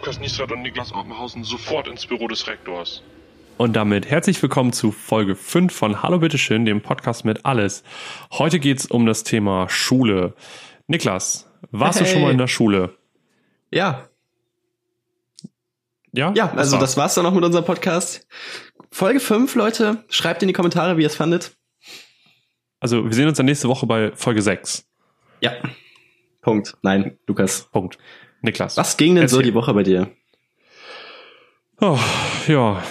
Lukas Niesrat und Niklas Oppenhausen sofort ins Büro des Rektors. Und damit herzlich willkommen zu Folge 5 von Hallo Bitteschön, dem Podcast mit alles. Heute geht's um das Thema Schule. Niklas, warst hey. du schon mal in der Schule? Ja. Ja? Ja, also das war's dann auch mit unserem Podcast. Folge 5, Leute. Schreibt in die Kommentare, wie ihr es fandet. Also, wir sehen uns dann nächste Woche bei Folge 6. Ja. Punkt. Nein, Lukas. Punkt. Niklas. Was ging denn Erzähl. so die Woche bei dir? Oh, ja.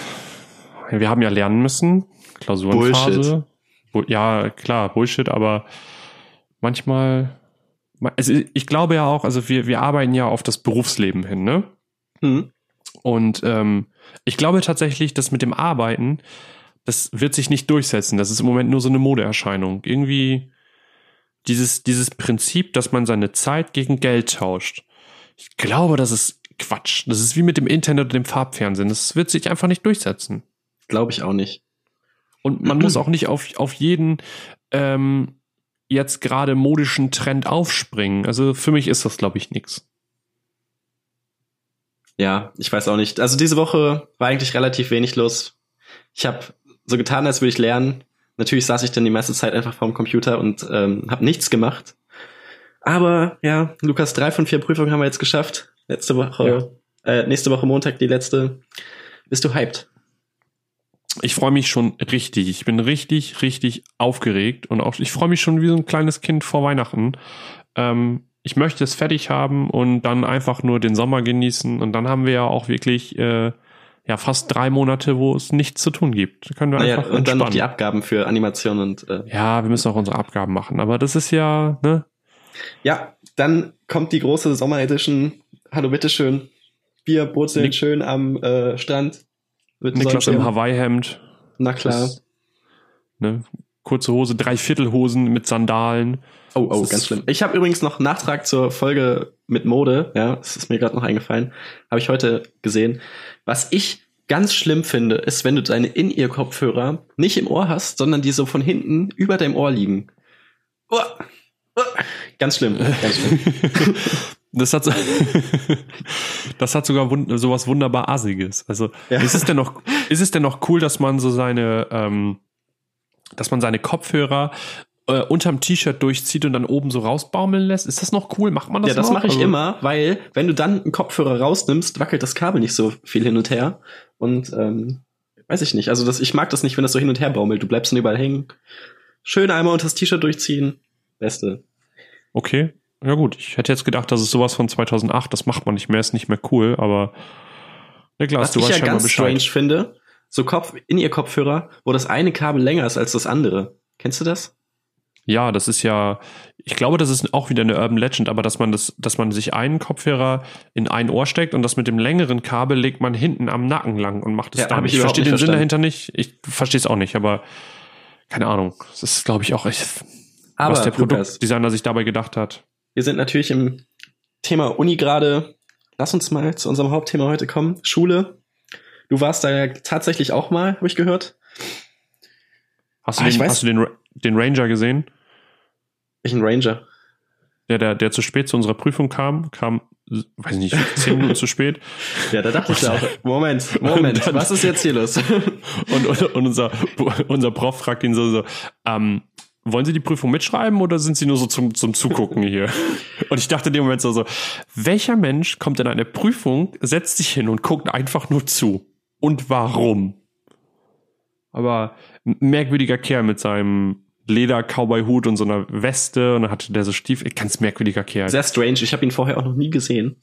Wir haben ja lernen müssen. Klausurenphase. Bullshit. Ja, klar, Bullshit, aber manchmal. Also ich glaube ja auch, also wir, wir arbeiten ja auf das Berufsleben hin, ne? Hm. Und ähm, ich glaube tatsächlich, dass mit dem Arbeiten, das wird sich nicht durchsetzen. Das ist im Moment nur so eine Modeerscheinung. Irgendwie dieses, dieses Prinzip, dass man seine Zeit gegen Geld tauscht. Ich glaube, das ist Quatsch. Das ist wie mit dem Internet und dem Farbfernsehen. Das wird sich einfach nicht durchsetzen. Glaube ich auch nicht. Und man muss auch nicht auf, auf jeden ähm, jetzt gerade modischen Trend aufspringen. Also für mich ist das, glaube ich, nix. Ja, ich weiß auch nicht. Also diese Woche war eigentlich relativ wenig los. Ich habe so getan, als würde ich lernen. Natürlich saß ich dann die meiste Zeit einfach vorm Computer und ähm, habe nichts gemacht. Aber ja, Lukas, drei von vier Prüfungen haben wir jetzt geschafft. Letzte Woche, ja. äh, nächste Woche Montag die letzte. Bist du hyped? Ich freue mich schon richtig. Ich bin richtig, richtig aufgeregt und auch ich freue mich schon wie so ein kleines Kind vor Weihnachten. Ähm, ich möchte es fertig haben und dann einfach nur den Sommer genießen. Und dann haben wir ja auch wirklich äh, ja fast drei Monate, wo es nichts zu tun gibt. Da können wir naja, einfach und dann noch die Abgaben für Animation und äh ja, wir müssen auch unsere Abgaben machen. Aber das ist ja ne. Ja, dann kommt die große Sommer-Edition. Hallo, bitteschön. Wir brutzeln Nik schön am äh, Strand. Niklas im Hawaii-Hemd. Na klar. Das, ne, kurze Hose, Dreiviertelhosen mit Sandalen. Oh, oh, ganz schlimm. Ich habe übrigens noch Nachtrag zur Folge mit Mode, ja, das ist mir gerade noch eingefallen, habe ich heute gesehen. Was ich ganz schlimm finde, ist, wenn du deine In-Ear-Kopfhörer nicht im Ohr hast, sondern die so von hinten über deinem Ohr liegen. Oh, ganz schlimm, ganz schlimm. Das hat, das hat sogar wund sowas wunderbar Asiges. Also ja. ist es denn noch, ist es denn noch cool, dass man so seine, ähm, dass man seine Kopfhörer äh, unterm T-Shirt durchzieht und dann oben so rausbaumeln lässt. Ist das noch cool? Macht man das Ja, das mache ich also, immer, weil wenn du dann einen Kopfhörer rausnimmst, wackelt das Kabel nicht so viel hin und her. Und ähm, weiß ich nicht. Also das, ich mag das nicht, wenn das so hin und her baumelt. Du bleibst dann überall hängen. Schön einmal unter das T-Shirt durchziehen. Beste. Okay. Ja gut, ich hätte jetzt gedacht, das ist sowas von 2008. Das macht man nicht mehr, ist nicht mehr cool. Aber Niklas, Was du ich ja ganz Bescheid. strange finde, so Kopf in ihr Kopfhörer, wo das eine Kabel länger ist als das andere. Kennst du das? Ja, das ist ja, ich glaube, das ist auch wieder eine Urban Legend, aber dass man das, dass man sich einen Kopfhörer in ein Ohr steckt und das mit dem längeren Kabel legt man hinten am Nacken lang und macht es ja, dann. Ich, ich verstehe den Sinn dahinter nicht. Ich verstehe es auch nicht, aber keine Ahnung. Das ist, glaube ich, auch echt, aber, was der Produktdesigner sich dabei gedacht hat. Wir sind natürlich im Thema Uni gerade. Lass uns mal zu unserem Hauptthema heute kommen. Schule. Du warst da ja tatsächlich auch mal, habe ich gehört. Hast du, ah, den, hast du den, den Ranger gesehen? Welchen Ranger? Der, der, der zu spät zu unserer Prüfung kam, kam, weiß nicht, zehn Minuten zu spät. Ja, da dachte ich auch, Moment, Moment, dann, was ist jetzt hier los? und, und, und unser, unser Prof fragt ihn so, so ähm, wollen Sie die Prüfung mitschreiben oder sind Sie nur so zum, zum Zugucken hier? Und ich dachte in dem Moment so, so, welcher Mensch kommt in eine Prüfung, setzt sich hin und guckt einfach nur zu? Und warum? Aber merkwürdiger Kerl mit seinem Leder-Cowboy-Hut und so einer Weste und dann hatte der so Stiefel. Ganz merkwürdiger Kerl. Sehr strange. Ich habe ihn vorher auch noch nie gesehen.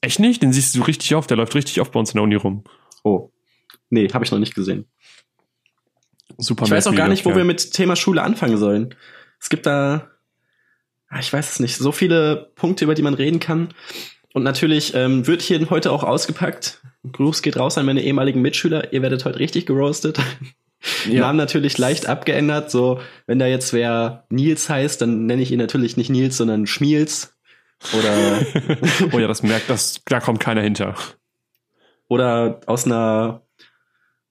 Echt nicht? Den siehst du richtig oft. Der läuft richtig oft bei uns in der Uni rum. Oh. Nee, habe ich noch nicht gesehen. Super Ich weiß auch gar nicht, wo wir mit Thema Schule anfangen sollen. Es gibt da, ah, ich weiß es nicht, so viele Punkte, über die man reden kann. Und natürlich ähm, wird hier heute auch ausgepackt. Gruß geht raus an meine ehemaligen Mitschüler. Ihr werdet heute richtig geroastet. Ja. Namen natürlich leicht abgeändert. So, wenn da jetzt wer Nils heißt, dann nenne ich ihn natürlich nicht Nils, sondern Schmiels. Oder. oh ja, das merkt, das, da kommt keiner hinter. Oder aus einer.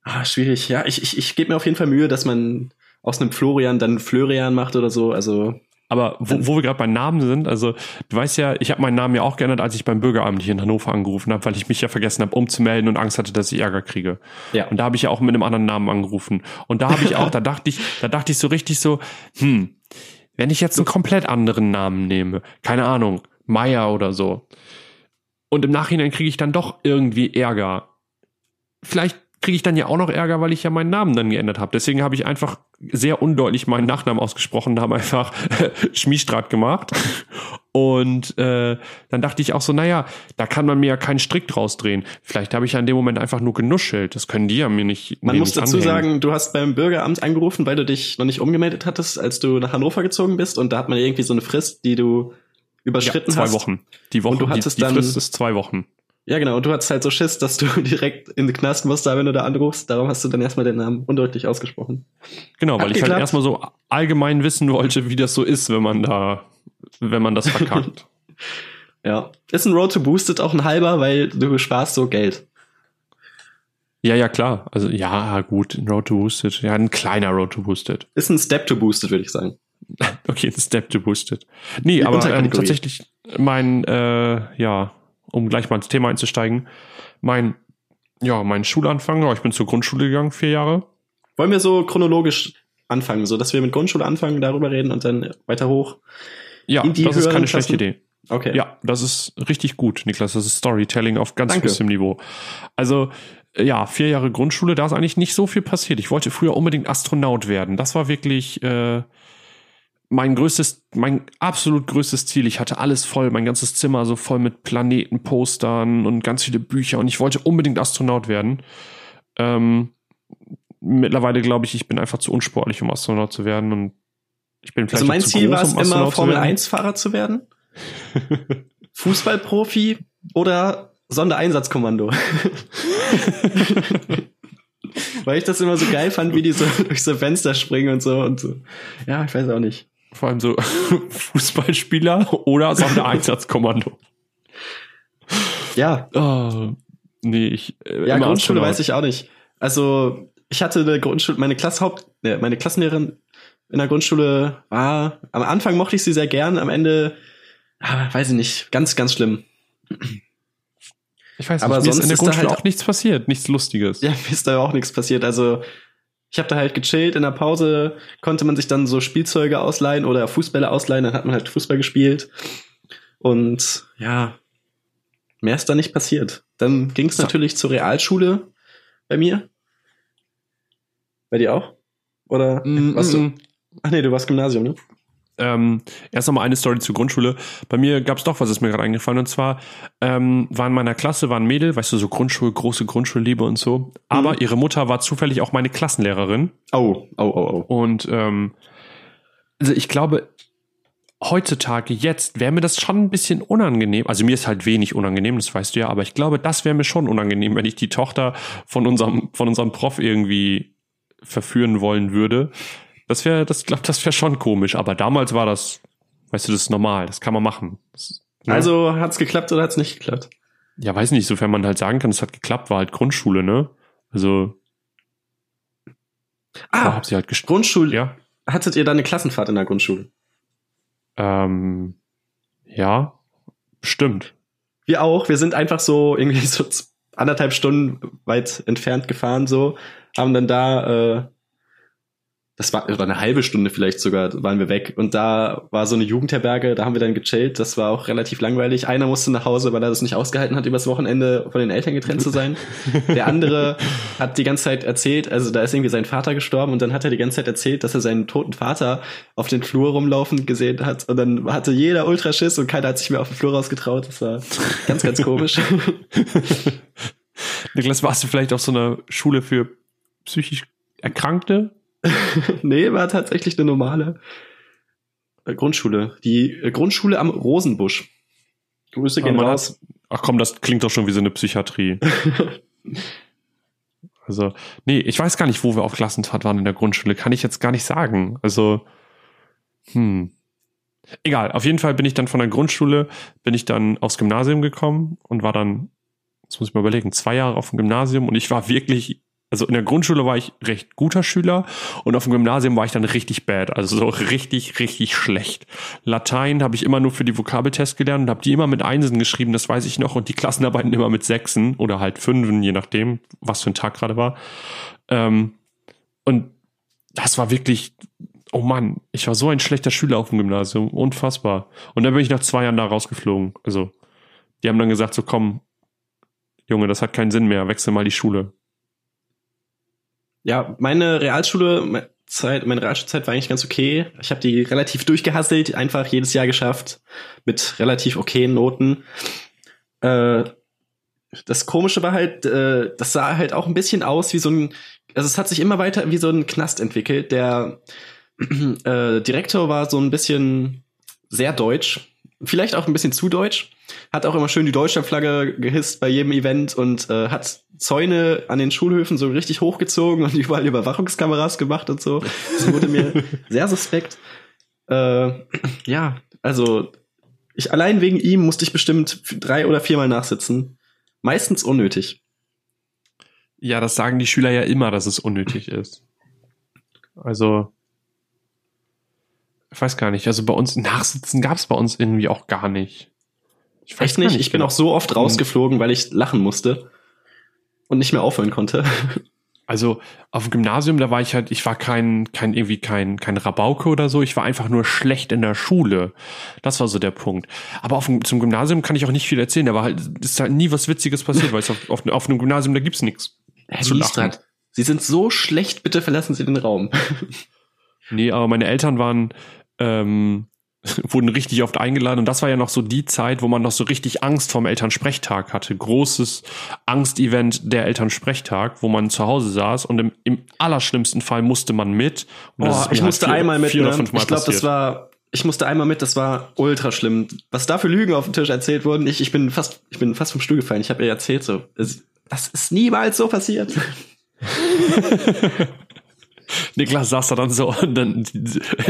Ah, schwierig. Ja, ich, ich, ich gebe mir auf jeden Fall Mühe, dass man aus einem Florian dann Florian macht oder so. Also. Aber wo, wo wir gerade bei Namen sind, also du weißt ja, ich habe meinen Namen ja auch geändert, als ich beim Bürgeramt hier in Hannover angerufen habe, weil ich mich ja vergessen habe, umzumelden und Angst hatte, dass ich Ärger kriege. Ja. Und da habe ich ja auch mit einem anderen Namen angerufen. Und da habe ich auch, da dachte ich, da dachte ich so richtig so, hm, wenn ich jetzt einen komplett anderen Namen nehme, keine Ahnung, Meier oder so, und im Nachhinein kriege ich dann doch irgendwie Ärger. Vielleicht kriege ich dann ja auch noch Ärger, weil ich ja meinen Namen dann geändert habe. Deswegen habe ich einfach sehr undeutlich meinen Nachnamen ausgesprochen, habe einfach Schmiestrat gemacht. Und äh, dann dachte ich auch so, naja, da kann man mir ja keinen Strick draus drehen. Vielleicht habe ich ja in dem Moment einfach nur genuschelt. Das können die ja mir nicht. Man muss dazu anhängen. sagen, du hast beim Bürgeramt angerufen, weil du dich noch nicht umgemeldet hattest, als du nach Hannover gezogen bist. Und da hat man irgendwie so eine Frist, die du überschritten ja, zwei hast. Zwei Wochen. Die Woche, und du hattest die, die dann, Frist ist zwei Wochen. Ja, genau. Und du hattest halt so Schiss, dass du direkt in den Knast musst, da wenn du da anrufst. Darum hast du dann erstmal den Namen undeutlich ausgesprochen. Genau, weil Hat ich halt geklappt. halt erstmal so allgemein wissen wollte, wie das so ist, wenn man da, wenn man das verkackt. ja. Ist ein Road to Boosted auch ein halber, weil du sparst so Geld. Ja, ja, klar. Also, ja, gut, ein Road to Boosted. Ja, ein kleiner Road to Boosted. Ist ein Step to Boosted, würde ich sagen. okay, ein Step to Boosted. Nee, Die aber ähm, tatsächlich mein, äh, ja, um gleich mal ins Thema einzusteigen, mein, ja, mein Schulanfang, ich bin zur Grundschule gegangen, vier Jahre. Wollen wir so chronologisch anfangen, so dass wir mit Grundschule anfangen, darüber reden und dann weiter hoch? Ja, das ist keine schlechte Idee. Okay. Ja, das ist richtig gut, Niklas. Das ist Storytelling auf ganz Danke. höchstem Niveau. Also, ja, vier Jahre Grundschule, da ist eigentlich nicht so viel passiert. Ich wollte früher unbedingt Astronaut werden. Das war wirklich äh, mein größtes, mein absolut größtes Ziel. Ich hatte alles voll, mein ganzes Zimmer so voll mit Planetenpostern und ganz viele Bücher und ich wollte unbedingt Astronaut werden. Ähm, mittlerweile glaube ich, ich bin einfach zu unsportlich, um Astronaut zu werden und ich bin vielleicht Also mein Ziel war es um immer Formel 1 Fahrer zu werden. Fußballprofi oder Sondereinsatzkommando. Weil ich das immer so geil fand, wie die so durch so Fenster springen und so und so. Ja, ich weiß auch nicht. Vor allem so Fußballspieler oder Sondereinsatzkommando. Ja. Oh, nee, ich. Äh, ja, Grundschule weiß ich auch nicht. Also, ich hatte eine Grundschule, meine Klasshaupt, ne, meine Klassenlehrerin in der Grundschule war, am Anfang mochte ich sie sehr gern, am Ende, ah, weiß ich nicht, ganz, ganz schlimm. Ich weiß nicht, aber sonst ist in der Grundschule halt auch nichts passiert, nichts Lustiges. Ja, mir ist da auch nichts passiert. Also ich habe da halt gechillt. In der Pause konnte man sich dann so Spielzeuge ausleihen oder Fußbälle ausleihen. Dann hat man halt Fußball gespielt. Und ja, mehr ist da nicht passiert. Dann ging es so. natürlich zur Realschule bei mir. Bei dir auch? Oder mm, was mm, du? Ach nee, du warst Gymnasium, ne? Ähm, erst nochmal eine Story zur Grundschule. Bei mir gab es doch was, ist mir gerade eingefallen. Und zwar ähm, war in meiner Klasse war ein Mädel, weißt du, so Grundschule, große Grundschulliebe und so. Aber mhm. ihre Mutter war zufällig auch meine Klassenlehrerin. Oh, oh, oh, oh. Und ähm, also ich glaube, heutzutage jetzt wäre mir das schon ein bisschen unangenehm. Also mir ist halt wenig unangenehm, das weißt du ja, aber ich glaube, das wäre mir schon unangenehm, wenn ich die Tochter von unserem, von unserem Prof irgendwie verführen wollen würde. Das wäre, das glaube, das wäre schon komisch. Aber damals war das, weißt du, das ist normal. Das kann man machen. Das, ne? Also hat's geklappt oder hat's nicht geklappt? Ja, weiß nicht. Sofern man halt sagen kann, es hat geklappt, war halt Grundschule, ne? Also. Ah, hab sie halt Grundschule. Ja. Hattet ihr da eine Klassenfahrt in der Grundschule? Ähm, ja, stimmt. Wir auch. Wir sind einfach so irgendwie so anderthalb Stunden weit entfernt gefahren, so, haben dann da äh, das war, oder eine halbe Stunde vielleicht sogar, waren wir weg. Und da war so eine Jugendherberge, da haben wir dann gechillt. Das war auch relativ langweilig. Einer musste nach Hause, weil er das nicht ausgehalten hat, übers Wochenende von den Eltern getrennt zu sein. Der andere hat die ganze Zeit erzählt, also da ist irgendwie sein Vater gestorben und dann hat er die ganze Zeit erzählt, dass er seinen toten Vater auf den Flur rumlaufen gesehen hat. Und dann hatte jeder Ultraschiss und keiner hat sich mehr auf den Flur rausgetraut. Das war ganz, ganz komisch. Niklas, warst du vielleicht auf so einer Schule für psychisch Erkrankte? nee, war tatsächlich eine normale äh, Grundschule. Die äh, Grundschule am Rosenbusch. Grüße gehen raus. ach komm, das klingt doch schon wie so eine Psychiatrie. also, nee, ich weiß gar nicht, wo wir auf Klassenfahrt waren in der Grundschule. Kann ich jetzt gar nicht sagen. Also, hm. Egal, auf jeden Fall bin ich dann von der Grundschule, bin ich dann aufs Gymnasium gekommen und war dann, das muss ich mal überlegen, zwei Jahre auf dem Gymnasium und ich war wirklich also in der Grundschule war ich recht guter Schüler und auf dem Gymnasium war ich dann richtig bad, also so richtig, richtig schlecht. Latein habe ich immer nur für die Vokabeltests gelernt und habe die immer mit Einsen geschrieben, das weiß ich noch, und die Klassenarbeiten immer mit Sechsen oder halt Fünfen, je nachdem, was für ein Tag gerade war. Ähm, und das war wirklich, oh Mann, ich war so ein schlechter Schüler auf dem Gymnasium, unfassbar. Und dann bin ich nach zwei Jahren da rausgeflogen. Also, die haben dann gesagt, so komm, Junge, das hat keinen Sinn mehr, wechsel mal die Schule ja, meine Realschule, Zeit, meine Realschulzeit war eigentlich ganz okay. Ich habe die relativ durchgehasselt, einfach jedes Jahr geschafft, mit relativ okayen Noten. Äh, das Komische war halt, äh, das sah halt auch ein bisschen aus wie so ein, also es hat sich immer weiter wie so ein Knast entwickelt. Der äh, Direktor war so ein bisschen sehr deutsch, vielleicht auch ein bisschen zu deutsch hat auch immer schön die Deutschlandflagge gehisst bei jedem Event und äh, hat Zäune an den Schulhöfen so richtig hochgezogen und überall Überwachungskameras gemacht und so. Das wurde mir sehr suspekt. Äh, ja, also ich allein wegen ihm musste ich bestimmt drei oder viermal nachsitzen. Meistens unnötig. Ja, das sagen die Schüler ja immer, dass es unnötig ist. Also, ich weiß gar nicht. Also bei uns Nachsitzen gab es bei uns irgendwie auch gar nicht. Ich weiß Echt nicht, ich bin genau. auch so oft rausgeflogen, weil ich lachen musste und nicht mehr aufhören konnte. Also auf dem Gymnasium, da war ich halt, ich war kein, kein irgendwie kein, kein Rabauke oder so, ich war einfach nur schlecht in der Schule. Das war so der Punkt. Aber auf dem, zum Gymnasium kann ich auch nicht viel erzählen. Da war halt, ist halt nie was Witziges passiert, weil es auf, auf, auf einem Gymnasium, da gibt's nichts. Herr Niestrad, Sie sind so schlecht, bitte verlassen Sie den Raum. nee, aber meine Eltern waren, ähm, wurden richtig oft eingeladen und das war ja noch so die Zeit, wo man noch so richtig Angst vorm Elternsprechtag hatte. Großes Angstevent der Elternsprechtag, wo man zu Hause saß und im, im allerschlimmsten Fall musste man mit. Und oh, ich musste vier, einmal mit. Vier ne? Ich glaube, das war ich musste einmal mit, das war ultra schlimm. Was da für Lügen auf dem Tisch erzählt wurden, ich, ich bin fast, ich bin fast vom Stuhl gefallen. Ich habe ihr erzählt so, das ist niemals so passiert. Niklas saß da dann so und dann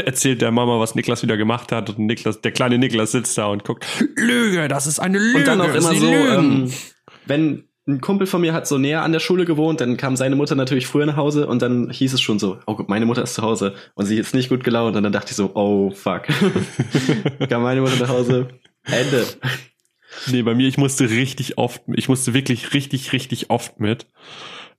erzählt der Mama, was Niklas wieder gemacht hat und Niklas, der kleine Niklas sitzt da und guckt, Lüge, das ist eine Lüge. Und dann auch immer so, ähm, wenn ein Kumpel von mir hat so näher an der Schule gewohnt, dann kam seine Mutter natürlich früher nach Hause und dann hieß es schon so, oh, meine Mutter ist zu Hause und sie ist nicht gut gelaunt und dann dachte ich so, oh fuck. kam meine Mutter nach Hause, Ende. Nee, bei mir, ich musste richtig oft, ich musste wirklich richtig, richtig oft mit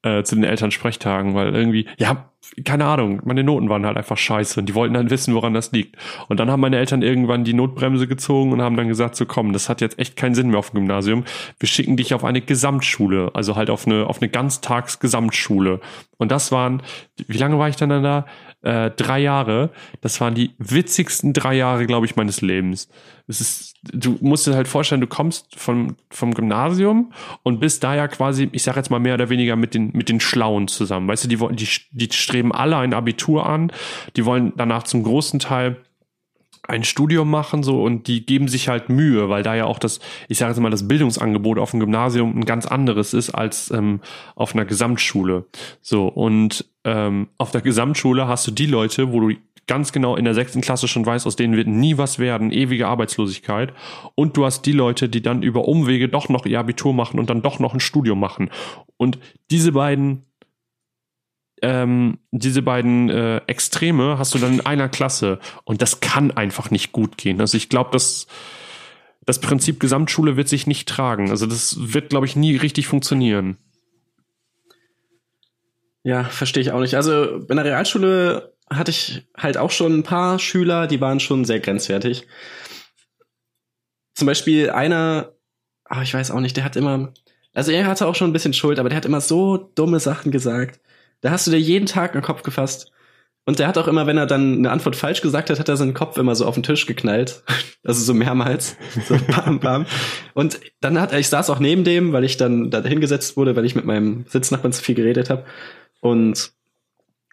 äh, zu den Elternsprechtagen, weil irgendwie, ja, keine Ahnung, meine Noten waren halt einfach scheiße und die wollten dann wissen, woran das liegt. Und dann haben meine Eltern irgendwann die Notbremse gezogen und haben dann gesagt, so komm, das hat jetzt echt keinen Sinn mehr auf dem Gymnasium. Wir schicken dich auf eine Gesamtschule, also halt auf eine, auf eine Ganztags-Gesamtschule. Und das waren, wie lange war ich dann da? Äh, drei Jahre. Das waren die witzigsten drei Jahre, glaube ich, meines Lebens. Es ist, du musst dir halt vorstellen, du kommst vom, vom Gymnasium und bist da ja quasi, ich sage jetzt mal mehr oder weniger mit den, mit den Schlauen zusammen. Weißt du, die, die, die streben alle ein Abitur an, die wollen danach zum großen Teil ein Studium machen so und die geben sich halt Mühe, weil da ja auch das, ich sage jetzt mal, das Bildungsangebot auf dem Gymnasium ein ganz anderes ist als ähm, auf einer Gesamtschule. So und ähm, auf der Gesamtschule hast du die Leute, wo du ganz genau in der sechsten Klasse schon weißt, aus denen wird nie was werden, ewige Arbeitslosigkeit. Und du hast die Leute, die dann über Umwege doch noch ihr Abitur machen und dann doch noch ein Studium machen. Und diese beiden ähm, diese beiden äh, Extreme hast du dann in einer Klasse und das kann einfach nicht gut gehen. Also ich glaube, dass das Prinzip Gesamtschule wird sich nicht tragen. Also das wird, glaube ich, nie richtig funktionieren. Ja, verstehe ich auch nicht. Also in der Realschule hatte ich halt auch schon ein paar Schüler, die waren schon sehr grenzwertig. Zum Beispiel einer, ach, ich weiß auch nicht, der hat immer, also er hatte auch schon ein bisschen Schuld, aber der hat immer so dumme Sachen gesagt. Da hast du dir jeden Tag einen Kopf gefasst. Und der hat auch immer, wenn er dann eine Antwort falsch gesagt hat, hat er seinen Kopf immer so auf den Tisch geknallt. Also so mehrmals. So bam, bam. Und dann hat er, ich saß auch neben dem, weil ich dann da hingesetzt wurde, weil ich mit meinem Sitznachbarn zu viel geredet habe. Und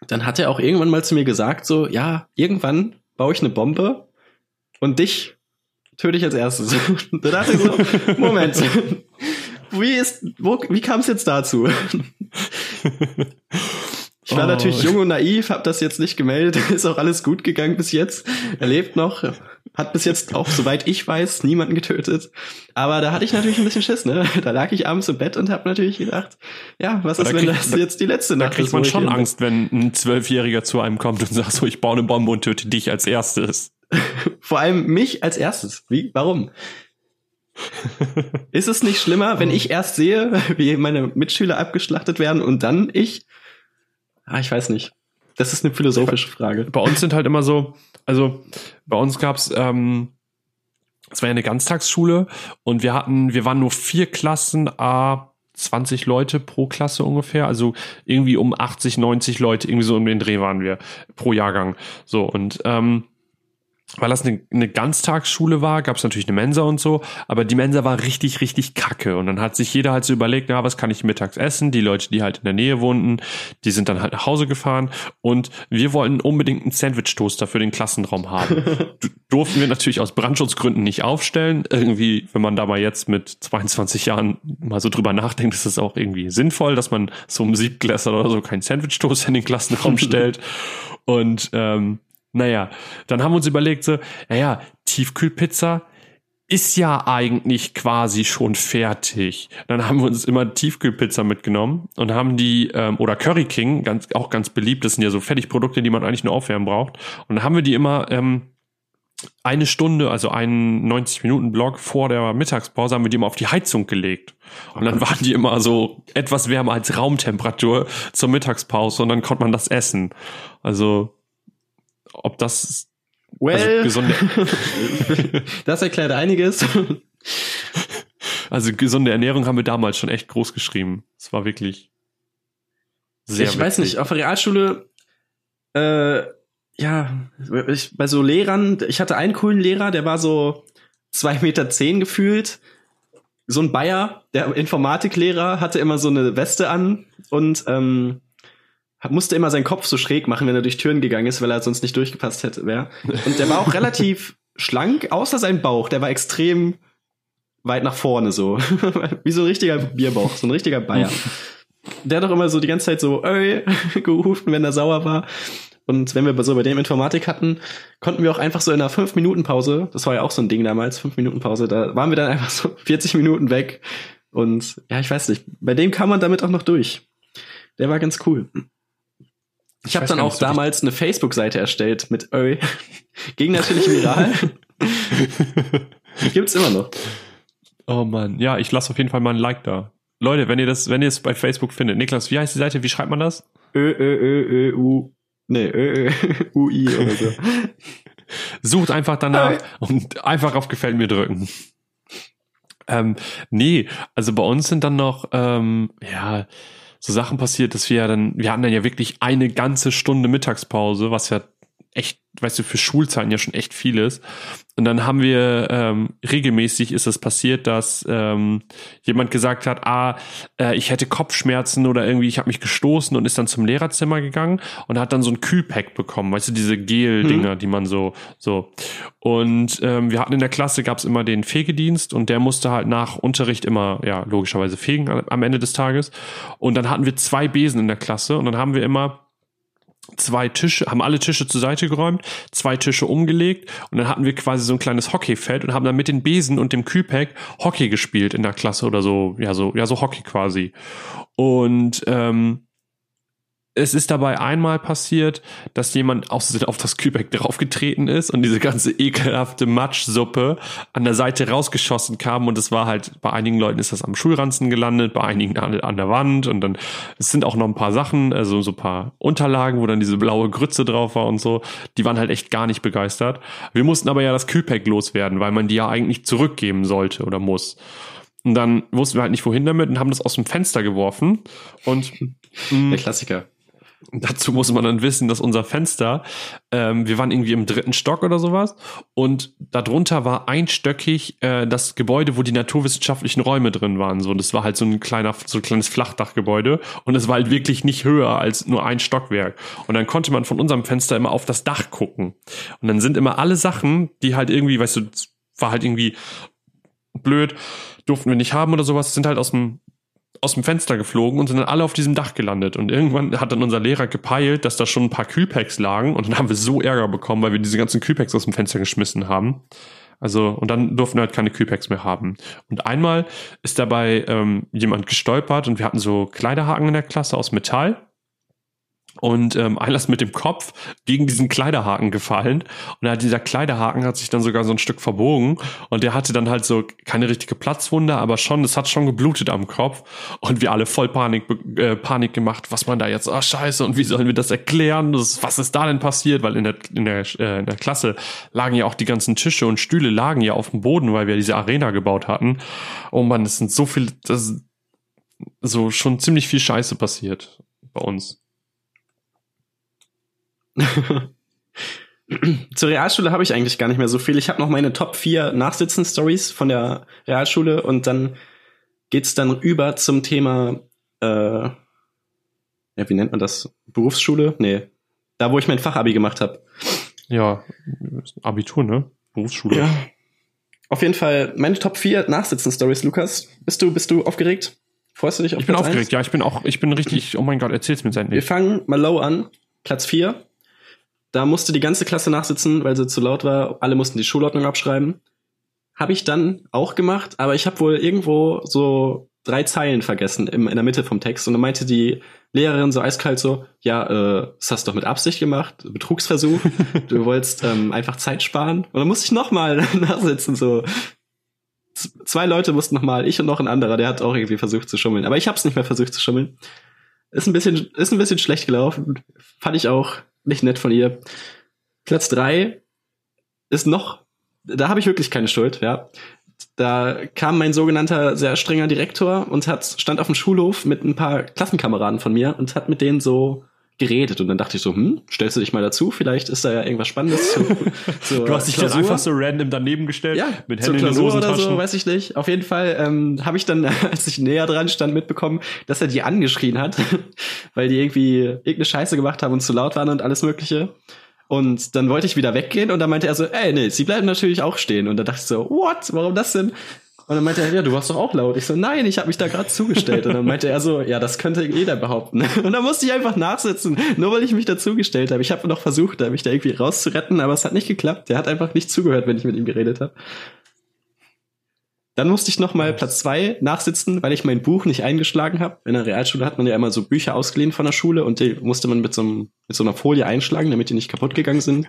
dann hat er auch irgendwann mal zu mir gesagt, so, ja, irgendwann baue ich eine Bombe und dich töte ich als erstes. da dachte ich so, Moment, wie ist, wo, wie kam es jetzt dazu? Ich war oh. natürlich jung und naiv, habe das jetzt nicht gemeldet. Ist auch alles gut gegangen bis jetzt. Er lebt noch, hat bis jetzt auch, soweit ich weiß, niemanden getötet. Aber da hatte ich natürlich ein bisschen Schiss, ne? Da lag ich abends im Bett und habe natürlich gedacht, ja, was ist, da wenn krieg, das jetzt die letzte Nacht ist? Da kriegt man schon Angst, wenn ein Zwölfjähriger zu einem kommt und sagt so, ich baue eine Bombe und töte dich als erstes. Vor allem mich als erstes. Wie? Warum? ist es nicht schlimmer, wenn ich erst sehe, wie meine Mitschüler abgeschlachtet werden und dann ich? Ah, ich weiß nicht. Das ist eine philosophische Frage. Bei uns sind halt immer so, also bei uns gab's, ähm, es war ja eine Ganztagsschule und wir hatten, wir waren nur vier Klassen, a 20 Leute pro Klasse ungefähr, also irgendwie um 80, 90 Leute, irgendwie so um den Dreh waren wir pro Jahrgang. So und ähm, weil das eine, eine Ganztagsschule war, gab es natürlich eine Mensa und so, aber die Mensa war richtig, richtig kacke. Und dann hat sich jeder halt so überlegt, na, was kann ich mittags essen? Die Leute, die halt in der Nähe wohnten, die sind dann halt nach Hause gefahren und wir wollten unbedingt einen Sandwich-Toaster für den Klassenraum haben. Durften wir natürlich aus Brandschutzgründen nicht aufstellen. Irgendwie, wenn man da mal jetzt mit 22 Jahren mal so drüber nachdenkt, ist es auch irgendwie sinnvoll, dass man so um Siebklässler oder so keinen Sandwich-Toaster in den Klassenraum stellt. Und ähm, naja, dann haben wir uns überlegt, so, naja, Tiefkühlpizza ist ja eigentlich quasi schon fertig. Dann haben wir uns immer Tiefkühlpizza mitgenommen und haben die, ähm, oder Curry King, ganz, auch ganz beliebt, das sind ja so Fertigprodukte, die man eigentlich nur aufwärmen braucht. Und dann haben wir die immer ähm, eine Stunde, also einen 90-Minuten-Block vor der Mittagspause, haben wir die immer auf die Heizung gelegt. Und dann waren die immer so etwas wärmer als Raumtemperatur zur Mittagspause und dann konnte man das essen. Also ob das well, also gesunde das erklärt einiges. Also gesunde Ernährung haben wir damals schon echt groß geschrieben. Es war wirklich sehr. Ich witzig. weiß nicht, auf der Realschule, äh, ja, ich, bei so Lehrern, ich hatte einen coolen Lehrer, der war so zwei Meter zehn gefühlt. So ein Bayer, der Informatiklehrer, hatte immer so eine Weste an und ähm, musste immer seinen Kopf so schräg machen, wenn er durch Türen gegangen ist, weil er sonst nicht durchgepasst hätte. Wär. Und der war auch relativ schlank, außer sein Bauch. Der war extrem weit nach vorne so. Wie so ein richtiger Bierbauch, so ein richtiger Bayer. Der hat doch immer so die ganze Zeit so ey, gerufen, wenn er sauer war. Und wenn wir so bei dem Informatik hatten, konnten wir auch einfach so in einer 5-Minuten-Pause, das war ja auch so ein Ding damals, 5-Minuten-Pause, da waren wir dann einfach so 40 Minuten weg. Und ja, ich weiß nicht, bei dem kam man damit auch noch durch. Der war ganz cool. Ich habe dann auch damals eine Facebook-Seite erstellt mit Öl. Ging natürlich viral. Gibt's immer noch. Oh man, ja, ich lasse auf jeden Fall mal ein Like da. Leute, wenn ihr das, wenn ihr es bei Facebook findet, Niklas, wie heißt die Seite? Wie schreibt man das? Ö ö ö ö u nee ö ö u i oder so. Sucht einfach danach und einfach auf Gefällt mir drücken. Ähm, nee, also bei uns sind dann noch ähm, ja so Sachen passiert, dass wir ja dann, wir hatten dann ja wirklich eine ganze Stunde Mittagspause, was ja echt, weißt du, für Schulzeiten ja schon echt viel ist. Und dann haben wir ähm, regelmäßig ist es passiert, dass ähm, jemand gesagt hat, ah, äh, ich hätte Kopfschmerzen oder irgendwie ich habe mich gestoßen und ist dann zum Lehrerzimmer gegangen und hat dann so ein Kühlpack bekommen, weißt du, diese Gel-Dinger, mhm. die man so so. Und ähm, wir hatten in der Klasse gab's immer den Fegedienst und der musste halt nach Unterricht immer ja logischerweise fegen am Ende des Tages. Und dann hatten wir zwei Besen in der Klasse und dann haben wir immer zwei Tische, haben alle Tische zur Seite geräumt, zwei Tische umgelegt und dann hatten wir quasi so ein kleines Hockeyfeld und haben dann mit den Besen und dem Kühlpack Hockey gespielt in der Klasse oder so, ja so, ja so Hockey quasi. Und ähm, es ist dabei einmal passiert, dass jemand auf, auf das Kübeck draufgetreten ist und diese ganze ekelhafte Matschsuppe an der Seite rausgeschossen kam und es war halt, bei einigen Leuten ist das am Schulranzen gelandet, bei einigen an, an der Wand und dann, es sind auch noch ein paar Sachen, also so ein paar Unterlagen, wo dann diese blaue Grütze drauf war und so, die waren halt echt gar nicht begeistert. Wir mussten aber ja das Kühlpack loswerden, weil man die ja eigentlich zurückgeben sollte oder muss. Und dann wussten wir halt nicht wohin damit und haben das aus dem Fenster geworfen und der Klassiker. Dazu muss man dann wissen, dass unser Fenster, ähm, wir waren irgendwie im dritten Stock oder sowas und darunter war einstöckig äh, das Gebäude, wo die naturwissenschaftlichen Räume drin waren. So, und das war halt so ein kleiner, so ein kleines Flachdachgebäude und es war halt wirklich nicht höher als nur ein Stockwerk. Und dann konnte man von unserem Fenster immer auf das Dach gucken. Und dann sind immer alle Sachen, die halt irgendwie, weißt du, war halt irgendwie blöd, durften wir nicht haben oder sowas, sind halt aus dem aus dem Fenster geflogen und sind dann alle auf diesem Dach gelandet. Und irgendwann hat dann unser Lehrer gepeilt, dass da schon ein paar Kühlpacks lagen. Und dann haben wir so Ärger bekommen, weil wir diese ganzen Kühlpacks aus dem Fenster geschmissen haben. Also, und dann durften wir halt keine Kühlpacks mehr haben. Und einmal ist dabei ähm, jemand gestolpert und wir hatten so Kleiderhaken in der Klasse aus Metall und ähm, einer ist mit dem Kopf gegen diesen Kleiderhaken gefallen. Und hat dieser Kleiderhaken hat sich dann sogar so ein Stück verbogen. Und der hatte dann halt so keine richtige Platzwunde, aber schon, es hat schon geblutet am Kopf. Und wir alle voll Panik, äh, Panik gemacht, was man da jetzt, ah scheiße und wie sollen wir das erklären, das, was ist da denn passiert, weil in der, in, der, äh, in der Klasse lagen ja auch die ganzen Tische und Stühle lagen ja auf dem Boden, weil wir diese Arena gebaut hatten. Oh man, es sind so viel, das so schon ziemlich viel Scheiße passiert bei uns. Zur Realschule habe ich eigentlich gar nicht mehr so viel. Ich habe noch meine Top 4 Nachsitzen-Stories von der Realschule und dann geht's dann über zum Thema, äh, ja, wie nennt man das? Berufsschule? Nee. Da, wo ich mein Fachabi gemacht habe. Ja, Abitur, ne? Berufsschule. Ja. Auf jeden Fall meine Top 4 Nachsitzen-Stories, Lukas. Bist du, bist du aufgeregt? Freust du dich auf Ich bin Platz aufgeregt, 1? ja, ich bin auch, ich bin richtig, oh mein Gott, erzähl's mir endlich. Wir fangen mal low an. Platz 4 da musste die ganze Klasse nachsitzen, weil sie zu laut war. Alle mussten die Schulordnung abschreiben. Habe ich dann auch gemacht, aber ich habe wohl irgendwo so drei Zeilen vergessen im, in der Mitte vom Text. Und dann meinte die Lehrerin so eiskalt so, ja, äh, das hast du doch mit Absicht gemacht, Betrugsversuch, du wolltest ähm, einfach Zeit sparen. Und dann musste ich nochmal nachsitzen, so. Z zwei Leute mussten nochmal, ich und noch ein anderer, der hat auch irgendwie versucht zu schummeln. Aber ich habe es nicht mehr versucht zu schummeln. Ist ein bisschen, ist ein bisschen schlecht gelaufen. Fand ich auch nicht nett von ihr. Platz drei ist noch, da habe ich wirklich keine Schuld, ja. Da kam mein sogenannter sehr strenger Direktor und hat, stand auf dem Schulhof mit ein paar Klassenkameraden von mir und hat mit denen so geredet und dann dachte ich so, hm, stellst du dich mal dazu? Vielleicht ist da ja irgendwas Spannendes. Zu, zu du hast dich dann einfach so random daneben gestellt, ja, mit Händen in den oder so, weiß ich nicht. Auf jeden Fall ähm, habe ich dann, als ich näher dran stand, mitbekommen, dass er die angeschrien hat, weil die irgendwie irgendeine Scheiße gemacht haben und zu laut waren und alles Mögliche. Und dann wollte ich wieder weggehen und dann meinte er so, ey, nee, sie bleiben natürlich auch stehen. Und da dachte ich so, what? Warum das denn? Und dann meinte er, ja, du warst doch auch laut. Ich so, nein, ich habe mich da gerade zugestellt. Und dann meinte er so, ja, das könnte jeder behaupten. Und dann musste ich einfach nachsitzen, nur weil ich mich dazugestellt habe. Ich habe noch versucht, mich da irgendwie rauszuretten, aber es hat nicht geklappt. Der hat einfach nicht zugehört, wenn ich mit ihm geredet habe. Dann musste ich noch mal Platz zwei nachsitzen, weil ich mein Buch nicht eingeschlagen habe. In der Realschule hat man ja immer so Bücher ausgeliehen von der Schule und die musste man mit so, einem, mit so einer Folie einschlagen, damit die nicht kaputt gegangen sind.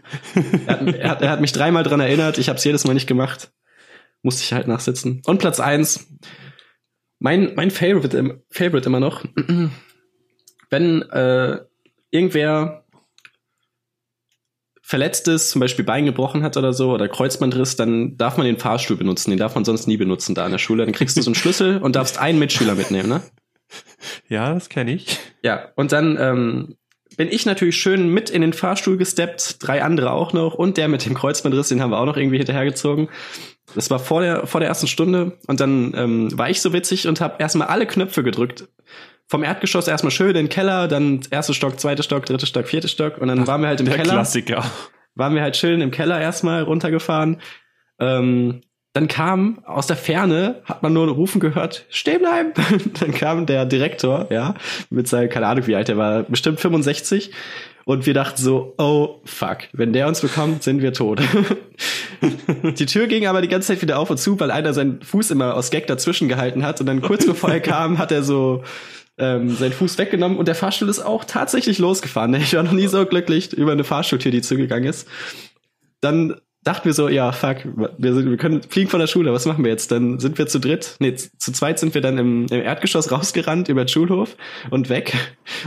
er, hat, er, hat, er hat mich dreimal dran erinnert, ich habe es jedes Mal nicht gemacht musste ich halt nachsitzen. Und Platz eins, mein, mein Favorite, Favorite immer noch, wenn äh, irgendwer verletzt ist, zum Beispiel Bein gebrochen hat oder so, oder Kreuzbandriss, dann darf man den Fahrstuhl benutzen. Den darf man sonst nie benutzen da an der Schule. Dann kriegst du so einen Schlüssel und darfst einen Mitschüler mitnehmen, ne? Ja, das kenne ich. Ja, und dann ähm, bin ich natürlich schön mit in den Fahrstuhl gesteppt, drei andere auch noch und der mit dem Kreuzbandriss, den haben wir auch noch irgendwie hinterhergezogen. Das war vor der, vor der ersten Stunde und dann ähm, war ich so witzig und habe erstmal alle Knöpfe gedrückt. Vom Erdgeschoss erstmal schön in den Keller, dann erster Stock, zweiter Stock, dritter Stock, vierter Stock und dann waren wir halt im der Keller. Klassiker. Waren wir halt schön im Keller erstmal runtergefahren. Ähm, dann kam aus der Ferne, hat man nur Rufen gehört, stehen bleiben. dann kam der Direktor, ja, mit seinem, keine Ahnung wie alt er war, bestimmt 65 und wir dachten so, oh fuck, wenn der uns bekommt, sind wir tot. die Tür ging aber die ganze Zeit wieder auf und zu, weil einer seinen Fuß immer aus Gag dazwischen gehalten hat. Und dann kurz bevor er kam, hat er so ähm, seinen Fuß weggenommen und der Fahrstuhl ist auch tatsächlich losgefahren. Ich war noch nie so glücklich über eine Fahrstuhltür, die zugegangen ist. Dann dachten wir so, ja, fuck, wir, sind, wir können fliegen von der Schule, was machen wir jetzt? Dann sind wir zu dritt, nee, zu zweit sind wir dann im, im Erdgeschoss rausgerannt über den Schulhof und weg.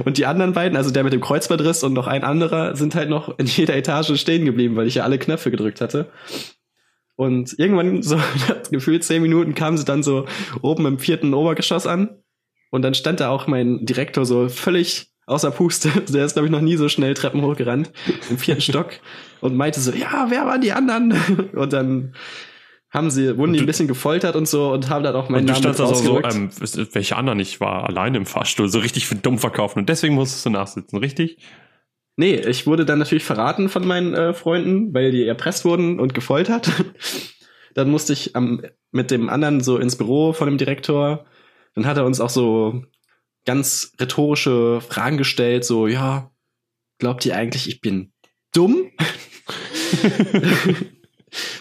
Und die anderen beiden, also der mit dem Kreuzbandriss und noch ein anderer, sind halt noch in jeder Etage stehen geblieben, weil ich ja alle Knöpfe gedrückt hatte. Und irgendwann, so gefühlt zehn Minuten, kamen sie dann so oben im vierten Obergeschoss an. Und dann stand da auch mein Direktor so völlig außer Puste. Der ist, glaube ich, noch nie so schnell Treppen hochgerannt im vierten Stock und meinte so, ja, wer waren die anderen? Und dann haben sie, wurden die ein bisschen gefoltert und so und haben dann auch meinen und Namen also so, ähm, welche anderen? Ich war alleine im Fahrstuhl, so richtig für dumm verkaufen und deswegen musstest du nachsitzen, richtig? Nee, ich wurde dann natürlich verraten von meinen äh, Freunden, weil die erpresst wurden und gefoltert. dann musste ich ähm, mit dem anderen so ins Büro von dem Direktor dann hat er uns auch so ganz rhetorische Fragen gestellt, so, ja, glaubt ihr eigentlich, ich bin dumm?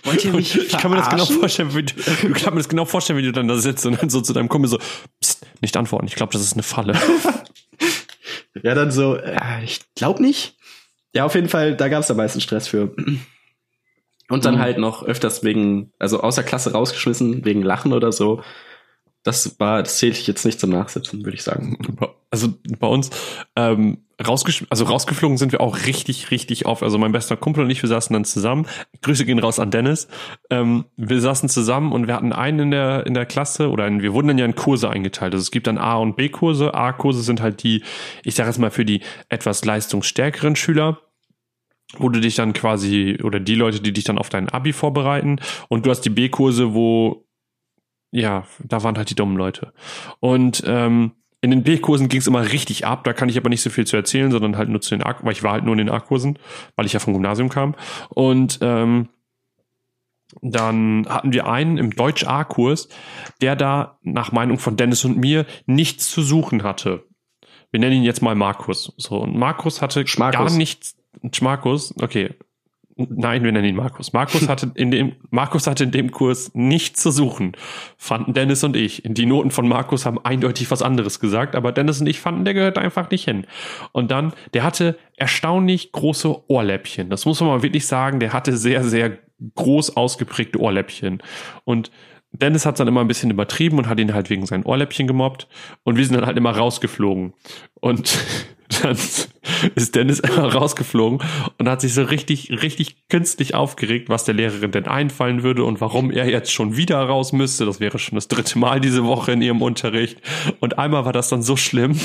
Wollt ihr mich Ich kann mir das genau vorstellen, wie du, du kann mir das genau vorstellen, wie du dann da sitzt und dann so zu deinem Kumpel so, Psst, nicht antworten, ich glaube, das ist eine Falle. ja, dann so, äh, ich glaube nicht. Ja, auf jeden Fall, da gab es am meisten Stress für. Und dann mhm. halt noch öfters wegen, also außer Klasse rausgeschmissen, wegen Lachen oder so. Das war, das zählte ich jetzt nicht zum Nachsitzen, würde ich sagen. Also bei uns, ähm, rausgesch also rausgeflogen sind wir auch richtig, richtig oft. Also mein bester Kumpel und ich, wir saßen dann zusammen. Grüße gehen raus an Dennis. Ähm, wir saßen zusammen und wir hatten einen in der, in der Klasse oder in, wir wurden dann ja in Kurse eingeteilt. Also es gibt dann A- und B-Kurse. A-Kurse sind halt die, ich sage jetzt mal für die etwas leistungsstärkeren Schüler wo du dich dann quasi, oder die Leute, die dich dann auf dein Abi vorbereiten. Und du hast die B-Kurse, wo ja, da waren halt die dummen Leute. Und ähm, in den B-Kursen ging es immer richtig ab. Da kann ich aber nicht so viel zu erzählen, sondern halt nur zu den A, weil ich war halt nur in den A-Kursen, weil ich ja vom Gymnasium kam. Und ähm, dann hatten wir einen im Deutsch-A-Kurs, der da nach Meinung von Dennis und mir nichts zu suchen hatte. Wir nennen ihn jetzt mal Markus. So und Markus hatte Schmarkus. gar nichts. Schmarkus, okay, Nein, wir nennen ihn Markus. Markus hatte in dem, Markus hatte in dem Kurs nichts zu suchen, fanden Dennis und ich. Die Noten von Markus haben eindeutig was anderes gesagt, aber Dennis und ich fanden, der gehört einfach nicht hin. Und dann, der hatte erstaunlich große Ohrläppchen. Das muss man mal wirklich sagen. Der hatte sehr, sehr groß ausgeprägte Ohrläppchen. Und Dennis hat dann immer ein bisschen übertrieben und hat ihn halt wegen seinen Ohrläppchen gemobbt. Und wir sind dann halt immer rausgeflogen. Und dann ist Dennis rausgeflogen und hat sich so richtig, richtig künstlich aufgeregt, was der Lehrerin denn einfallen würde und warum er jetzt schon wieder raus müsste. Das wäre schon das dritte Mal diese Woche in ihrem Unterricht. Und einmal war das dann so schlimm,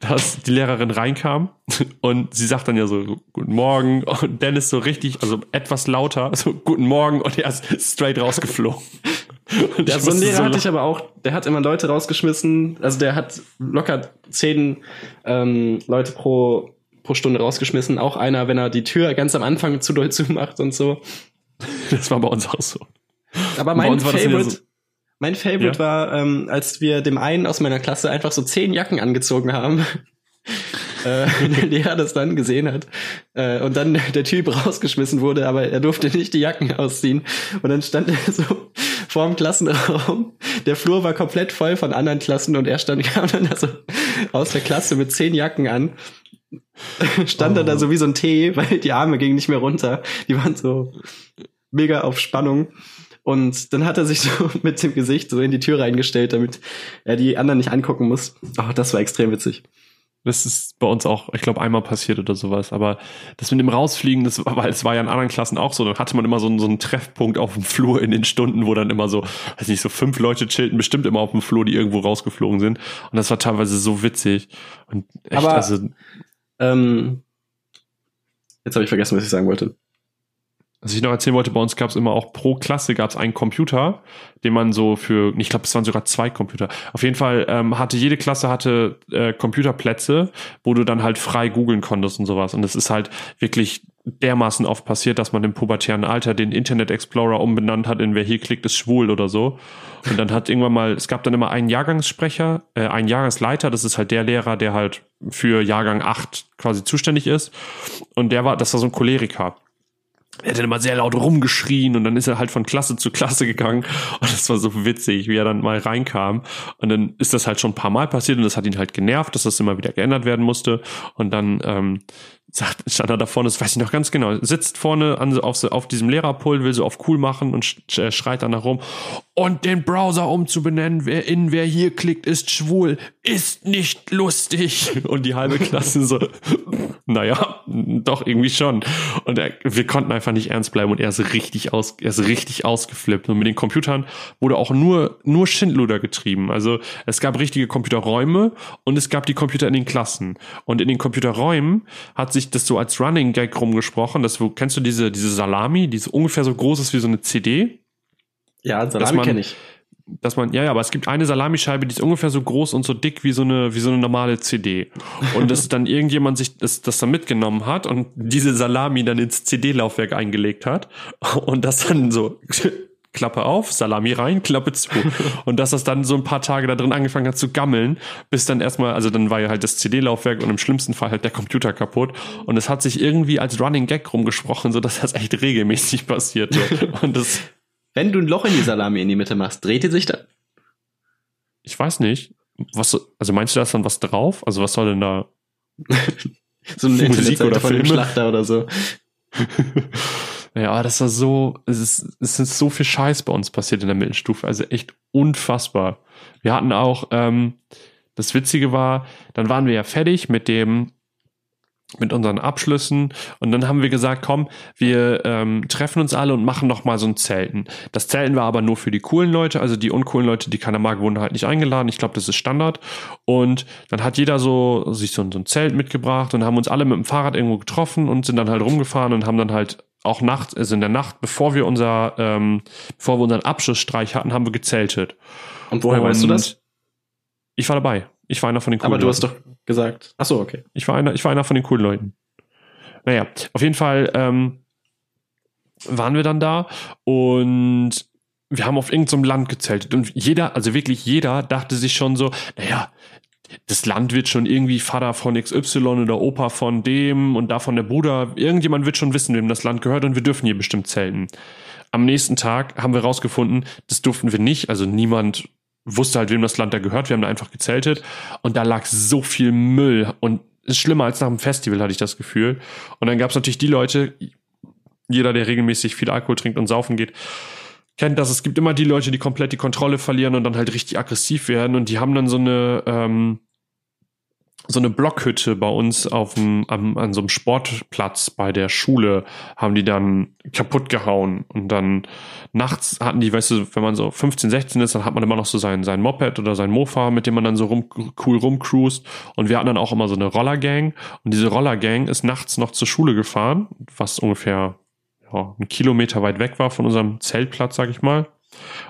dass die Lehrerin reinkam und sie sagt dann ja so, guten Morgen. Und Dennis so richtig, also etwas lauter, so guten Morgen und er ist straight rausgeflogen. Ja, so einen Lehrer so hatte ich aber auch, der hat immer Leute rausgeschmissen, also der hat locker zehn ähm, Leute pro, pro Stunde rausgeschmissen. Auch einer, wenn er die Tür ganz am Anfang zu doll zumacht und so. Das war bei uns auch so. Aber mein Favorite, so mein Favorite ja? war, ähm, als wir dem einen aus meiner Klasse einfach so zehn Jacken angezogen haben. äh, der Lehrer das dann gesehen hat äh, und dann der Typ rausgeschmissen wurde, aber er durfte nicht die Jacken ausziehen und dann stand er so vorm Klassenraum. Der Flur war komplett voll von anderen Klassen und er stand kam dann also aus der Klasse mit zehn Jacken an. stand oh. er da so wie so ein Tee, weil die Arme gingen nicht mehr runter. Die waren so mega auf Spannung. Und dann hat er sich so mit dem Gesicht so in die Tür reingestellt, damit er die anderen nicht angucken muss. Oh, das war extrem witzig. Das ist bei uns auch, ich glaube, einmal passiert oder sowas. Aber das mit dem Rausfliegen, das war, weil es war ja in anderen Klassen auch so. Dann hatte man immer so, einen, so einen Treffpunkt auf dem Flur in den Stunden, wo dann immer so, weiß nicht, so fünf Leute chillten bestimmt immer auf dem Flur, die irgendwo rausgeflogen sind. Und das war teilweise so witzig. Und echt, Aber, also. Ähm, jetzt habe ich vergessen, was ich sagen wollte was ich noch erzählen wollte, bei uns gab es immer auch pro Klasse gab es einen Computer, den man so für, ich glaube, es waren sogar zwei Computer. Auf jeden Fall ähm, hatte jede Klasse hatte äh, Computerplätze, wo du dann halt frei googeln konntest und sowas. Und es ist halt wirklich dermaßen oft passiert, dass man im pubertären Alter den Internet Explorer umbenannt hat in wer hier klickt ist schwul oder so. Und dann hat irgendwann mal, es gab dann immer einen Jahrgangssprecher, äh, einen Jahrgangsleiter, das ist halt der Lehrer, der halt für Jahrgang 8 quasi zuständig ist. Und der war, das war so ein Choleriker er hat dann immer sehr laut rumgeschrien und dann ist er halt von Klasse zu Klasse gegangen. Und das war so witzig, wie er dann mal reinkam. Und dann ist das halt schon ein paar Mal passiert und das hat ihn halt genervt, dass das immer wieder geändert werden musste. Und dann ähm, sagt, stand er da vorne, das weiß ich noch ganz genau, sitzt vorne an, auf, auf diesem Lehrerpult, will so auf cool machen und schreit dann nach rum und den Browser umzubenennen, wer in, wer hier klickt, ist schwul, ist nicht lustig. Und die halbe Klasse so, naja, doch irgendwie schon. Und er, wir konnten einfach nicht ernst bleiben und er ist richtig aus, er ist richtig ausgeflippt. Und mit den Computern wurde auch nur, nur Schindluder getrieben. Also es gab richtige Computerräume und es gab die Computer in den Klassen. Und in den Computerräumen hat sich das so als Running Gag rumgesprochen. Das, kennst du diese, diese Salami, die so ungefähr so groß ist wie so eine CD? Ja, Salami kenne ich. Dass man, ja, ja, aber es gibt eine Salamischeibe, die ist ungefähr so groß und so dick wie so eine, wie so eine normale CD. Und dass dann irgendjemand sich das, das dann mitgenommen hat und diese Salami dann ins CD-Laufwerk eingelegt hat und das dann so Klappe auf, Salami rein, Klappe zu. und dass das dann so ein paar Tage da drin angefangen hat zu gammeln, bis dann erstmal, also dann war ja halt das CD-Laufwerk und im schlimmsten Fall halt der Computer kaputt. Und es hat sich irgendwie als Running Gag rumgesprochen, so dass das echt regelmäßig passierte. und das. Wenn du ein Loch in die Salami in die Mitte machst, dreht die sich dann? Ich weiß nicht. Was, also meinst du da ist dann was drauf? Also was soll denn da? so eine Musik oder von Filme? Schlachter oder so. Ja, das war so, es ist, es ist so viel Scheiß bei uns passiert in der Mittelstufe, also echt unfassbar. Wir hatten auch, ähm, das Witzige war, dann waren wir ja fertig mit dem, mit unseren Abschlüssen und dann haben wir gesagt, komm, wir ähm, treffen uns alle und machen noch mal so ein Zelten. Das Zelten war aber nur für die coolen Leute, also die uncoolen Leute, die keiner mag, wurden halt nicht eingeladen. Ich glaube, das ist Standard. Und dann hat jeder so sich so, so ein Zelt mitgebracht und haben uns alle mit dem Fahrrad irgendwo getroffen und sind dann halt rumgefahren und haben dann halt auch nachts, also in der Nacht, bevor wir unser, ähm, bevor wir unseren Abschlussstreich hatten, haben wir gezeltet. Und woher und weißt du das? Ich war dabei. Ich war einer von den coolen Aber du Leuten. hast doch gesagt. Ach so, okay. Ich war einer, ich war einer von den coolen Leuten. Naja, auf jeden Fall ähm, waren wir dann da und wir haben auf irgendeinem Land gezeltet und jeder, also wirklich jeder dachte sich schon so, naja, das Land wird schon irgendwie Vater von XY oder Opa von dem und davon der Bruder. Irgendjemand wird schon wissen, wem das Land gehört und wir dürfen hier bestimmt zelten. Am nächsten Tag haben wir rausgefunden, das durften wir nicht. Also niemand wusste halt, wem das Land da gehört. Wir haben da einfach gezeltet und da lag so viel Müll und ist schlimmer als nach dem Festival, hatte ich das Gefühl. Und dann gab es natürlich die Leute, jeder, der regelmäßig viel Alkohol trinkt und saufen geht, kennt das. Es gibt immer die Leute, die komplett die Kontrolle verlieren und dann halt richtig aggressiv werden. Und die haben dann so eine ähm, so eine Blockhütte bei uns auf dem, am, an so einem Sportplatz bei der Schule haben die dann kaputt gehauen. Und dann nachts hatten die, weißt du, wenn man so 15, 16 ist, dann hat man immer noch so sein, sein Moped oder sein Mofa, mit dem man dann so rum, cool rumcruist. Und wir hatten dann auch immer so eine Rollergang. Und diese Rollergang ist nachts noch zur Schule gefahren, was ungefähr ja, ein Kilometer weit weg war von unserem Zeltplatz, sag ich mal.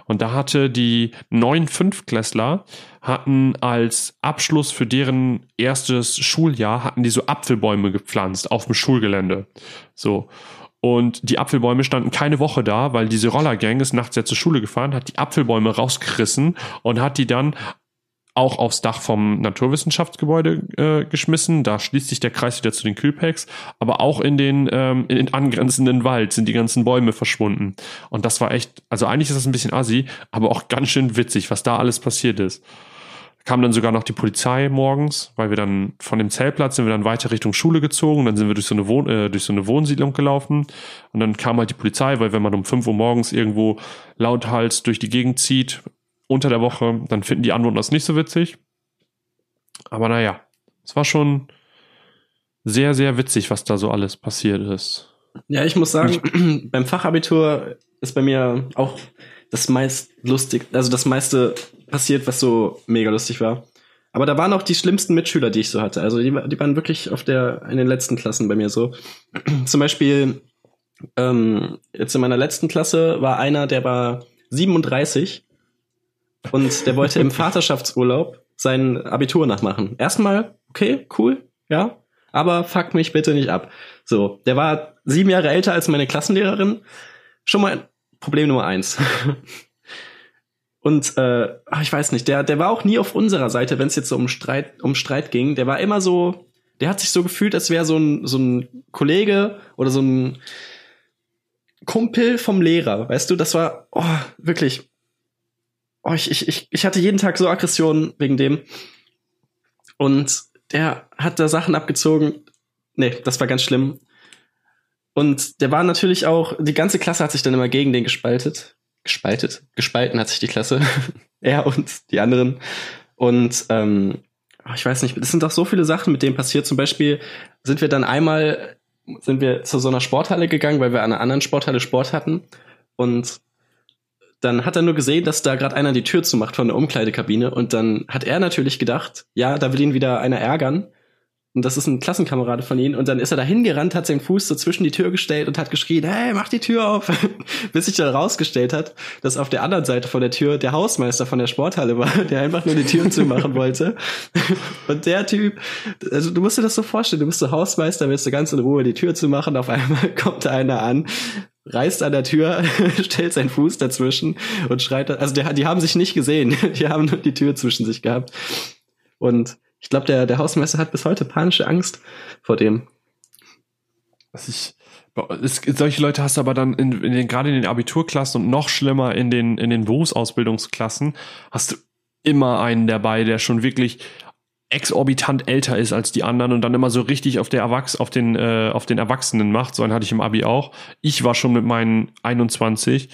Und da hatte die neun Fünftklässler hatten als Abschluss für deren erstes Schuljahr hatten die so Apfelbäume gepflanzt auf dem Schulgelände. So. Und die Apfelbäume standen keine Woche da, weil diese Rollergang ist nachts ja zur Schule gefahren, hat die Apfelbäume rausgerissen und hat die dann auch aufs Dach vom Naturwissenschaftsgebäude äh, geschmissen. Da schließt sich der Kreis wieder zu den Kühlpacks. Aber auch in den, ähm, in den angrenzenden Wald sind die ganzen Bäume verschwunden. Und das war echt, also eigentlich ist das ein bisschen assi, aber auch ganz schön witzig, was da alles passiert ist. Kam dann sogar noch die Polizei morgens, weil wir dann von dem Zeltplatz sind wir dann weiter Richtung Schule gezogen. Dann sind wir durch so eine, Wohn äh, durch so eine Wohnsiedlung gelaufen. Und dann kam halt die Polizei, weil wenn man um 5 Uhr morgens irgendwo lauthals durch die Gegend zieht, unter der Woche, dann finden die Anwohner das nicht so witzig. Aber naja, es war schon sehr, sehr witzig, was da so alles passiert ist. Ja, ich muss sagen, beim Fachabitur ist bei mir auch das meist lustig, also das meiste passiert, was so mega lustig war. Aber da waren auch die schlimmsten Mitschüler, die ich so hatte. Also die, die waren wirklich auf der, in den letzten Klassen bei mir so. Zum Beispiel, ähm, jetzt in meiner letzten Klasse war einer, der war 37 und der wollte im Vaterschaftsurlaub sein Abitur nachmachen. Erstmal, okay, cool, ja, aber fuck mich bitte nicht ab. So, der war sieben Jahre älter als meine Klassenlehrerin. Schon mal Problem Nummer eins. Und äh, ich weiß nicht, der, der war auch nie auf unserer Seite, wenn es jetzt so um Streit, um Streit ging. Der war immer so, der hat sich so gefühlt, als wäre so ein, so ein Kollege oder so ein Kumpel vom Lehrer. Weißt du, das war oh, wirklich oh, ich, ich, ich hatte jeden Tag so Aggressionen wegen dem. Und der hat da Sachen abgezogen. Nee, das war ganz schlimm. Und der war natürlich auch, die ganze Klasse hat sich dann immer gegen den gespaltet. Gespaltet? Gespalten hat sich die Klasse. er und die anderen. Und ähm, oh, ich weiß nicht, es sind doch so viele Sachen mit dem passiert. Zum Beispiel sind wir dann einmal, sind wir zu so einer Sporthalle gegangen, weil wir an einer anderen Sporthalle Sport hatten. Und dann hat er nur gesehen, dass da gerade einer die Tür zumacht von der Umkleidekabine und dann hat er natürlich gedacht, ja, da will ihn wieder einer ärgern. Und das ist ein Klassenkamerade von ihm. Und dann ist er da hingerannt, hat seinen Fuß so zwischen die Tür gestellt und hat geschrien, hey, mach die Tür auf. Bis sich dann rausgestellt hat, dass auf der anderen Seite von der Tür der Hausmeister von der Sporthalle war, der einfach nur die Türen zumachen wollte. Und der Typ, also du musst dir das so vorstellen, du bist so Hausmeister, willst du ganz in Ruhe die Tür zumachen, auf einmal kommt da einer an reißt an der Tür, stellt seinen Fuß dazwischen und schreit. Also der, die haben sich nicht gesehen. Die haben nur die Tür zwischen sich gehabt. Und ich glaube, der, der Hausmeister hat bis heute panische Angst vor dem. Was ich, es, solche Leute hast du aber dann in, in den, gerade in den Abiturklassen und noch schlimmer in den, in den Berufsausbildungsklassen hast du immer einen dabei, der schon wirklich exorbitant älter ist als die anderen und dann immer so richtig auf der Erwachs auf den äh, auf den Erwachsenen macht. So einen hatte ich im Abi auch. Ich war schon mit meinen 21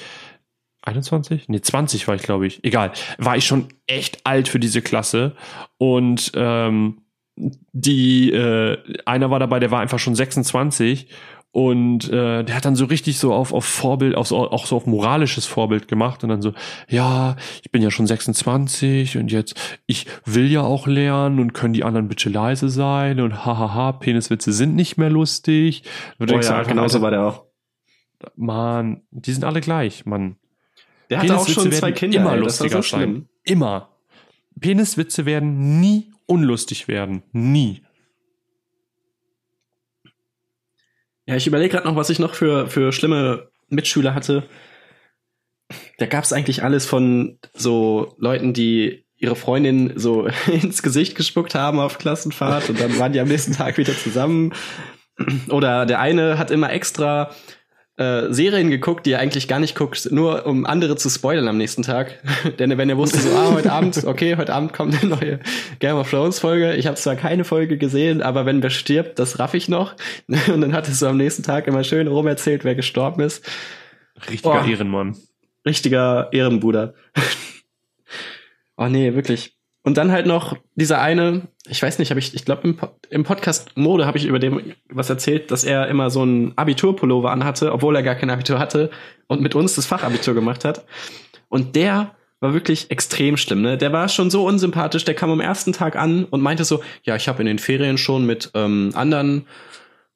21? Nee, 20 war ich, glaube ich. Egal. War ich schon echt alt für diese Klasse. Und ähm, die, äh, einer war dabei, der war einfach schon 26 und äh, der hat dann so richtig so auf, auf Vorbild, auf so, auch so auf moralisches Vorbild gemacht und dann so, ja, ich bin ja schon 26 und jetzt, ich will ja auch lernen und können die anderen bitte leise sein und hahaha, Peniswitze sind nicht mehr lustig. oh ja, genauso war der auch. Mann, die sind alle gleich, Mann. Der hatte auch schon zwei Kinder. Immer ey, lustiger so sein. Immer. Peniswitze werden nie unlustig werden. Nie. Ja, ich überlege gerade noch, was ich noch für, für schlimme Mitschüler hatte. Da gab es eigentlich alles von so Leuten, die ihre Freundin so ins Gesicht gespuckt haben auf Klassenfahrt und dann waren die am nächsten Tag wieder zusammen. Oder der eine hat immer extra äh, Serien geguckt, die er eigentlich gar nicht guckt, nur um andere zu spoilern am nächsten Tag. Denn wenn er wusste, so, ah, heute Abend, okay, heute Abend kommt eine neue Game of Thrones Folge. Ich habe zwar keine Folge gesehen, aber wenn wer stirbt, das raff ich noch. Und dann hat es so am nächsten Tag immer schön rumerzählt, wer gestorben ist. Richtiger oh, Ehrenmann. Richtiger Ehrenbruder. oh nee, wirklich. Und dann halt noch dieser eine, ich weiß nicht, habe ich, ich glaube im, im Podcast Mode habe ich über dem was erzählt, dass er immer so ein Abiturpullover anhatte, obwohl er gar kein Abitur hatte und mit uns das Fachabitur gemacht hat. Und der war wirklich extrem schlimm. Ne? Der war schon so unsympathisch. Der kam am ersten Tag an und meinte so, ja, ich habe in den Ferien schon mit ähm, anderen,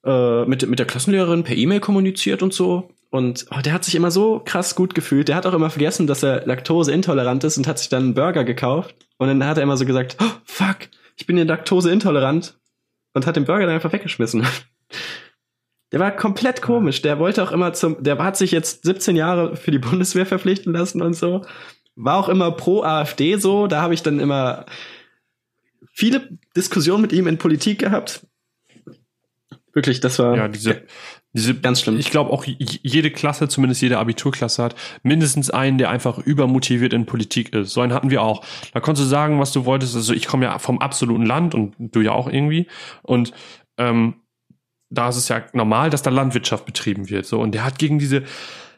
äh, mit mit der Klassenlehrerin per E-Mail kommuniziert und so. Und oh, der hat sich immer so krass gut gefühlt. Der hat auch immer vergessen, dass er laktoseintolerant ist und hat sich dann einen Burger gekauft. Und dann hat er immer so gesagt, oh, fuck, ich bin ja laktoseintolerant. Und hat den Burger dann einfach weggeschmissen. Der war komplett komisch. Der wollte auch immer zum, der hat sich jetzt 17 Jahre für die Bundeswehr verpflichten lassen und so. War auch immer pro AfD so. Da habe ich dann immer viele Diskussionen mit ihm in Politik gehabt. Wirklich, das war. Ja, diese, diese, ganz schlimm. Ich glaube auch jede Klasse, zumindest jede Abiturklasse hat mindestens einen, der einfach übermotiviert in Politik ist. So einen hatten wir auch. Da konntest du sagen, was du wolltest. Also ich komme ja vom absoluten Land und du ja auch irgendwie. Und ähm, da ist es ja normal, dass da Landwirtschaft betrieben wird. So und der hat gegen diese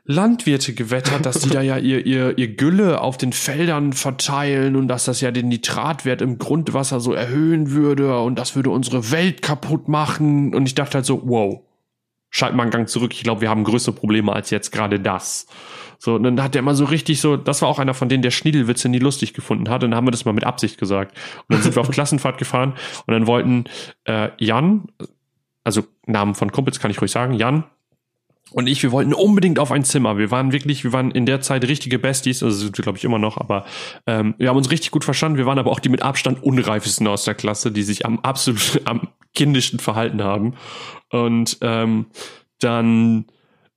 Landwirte gewettert, dass die da ja ihr, ihr, ihr Gülle auf den Feldern verteilen und dass das ja den Nitratwert im Grundwasser so erhöhen würde und das würde unsere Welt kaputt machen. Und ich dachte halt so, wow, schalt mal einen Gang zurück. Ich glaube, wir haben größere Probleme als jetzt gerade das. So, und dann hat er immer so richtig so, das war auch einer von denen, der Schniedelwitze nie lustig gefunden hat. Und dann haben wir das mal mit Absicht gesagt. Und dann sind wir auf Klassenfahrt gefahren und dann wollten äh, Jan, also Namen von Kumpels kann ich ruhig sagen, Jan und ich, wir wollten unbedingt auf ein Zimmer. Wir waren wirklich, wir waren in der Zeit richtige Besties, also sind wir, glaube ich, immer noch, aber ähm, wir haben uns richtig gut verstanden. Wir waren aber auch die mit Abstand unreifesten aus der Klasse, die sich am absolut am kindischsten verhalten haben. Und ähm, dann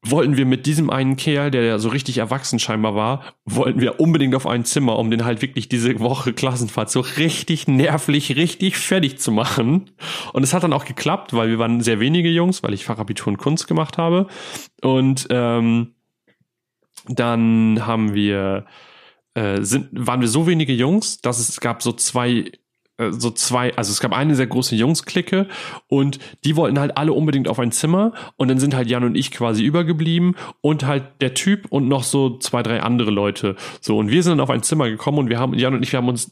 wollten wir mit diesem einen Kerl, der ja so richtig erwachsen scheinbar war, wollten wir unbedingt auf ein Zimmer, um den halt wirklich diese Woche Klassenfahrt so richtig nervlich, richtig fertig zu machen. Und es hat dann auch geklappt, weil wir waren sehr wenige Jungs, weil ich Fachabitur in Kunst gemacht habe. Und ähm, dann haben wir äh, sind, waren wir so wenige Jungs, dass es gab so zwei so zwei, also es gab eine sehr große Jungs-Clique und die wollten halt alle unbedingt auf ein Zimmer und dann sind halt Jan und ich quasi übergeblieben und halt der Typ und noch so zwei, drei andere Leute. So, und wir sind dann auf ein Zimmer gekommen und wir haben, Jan und ich, wir haben uns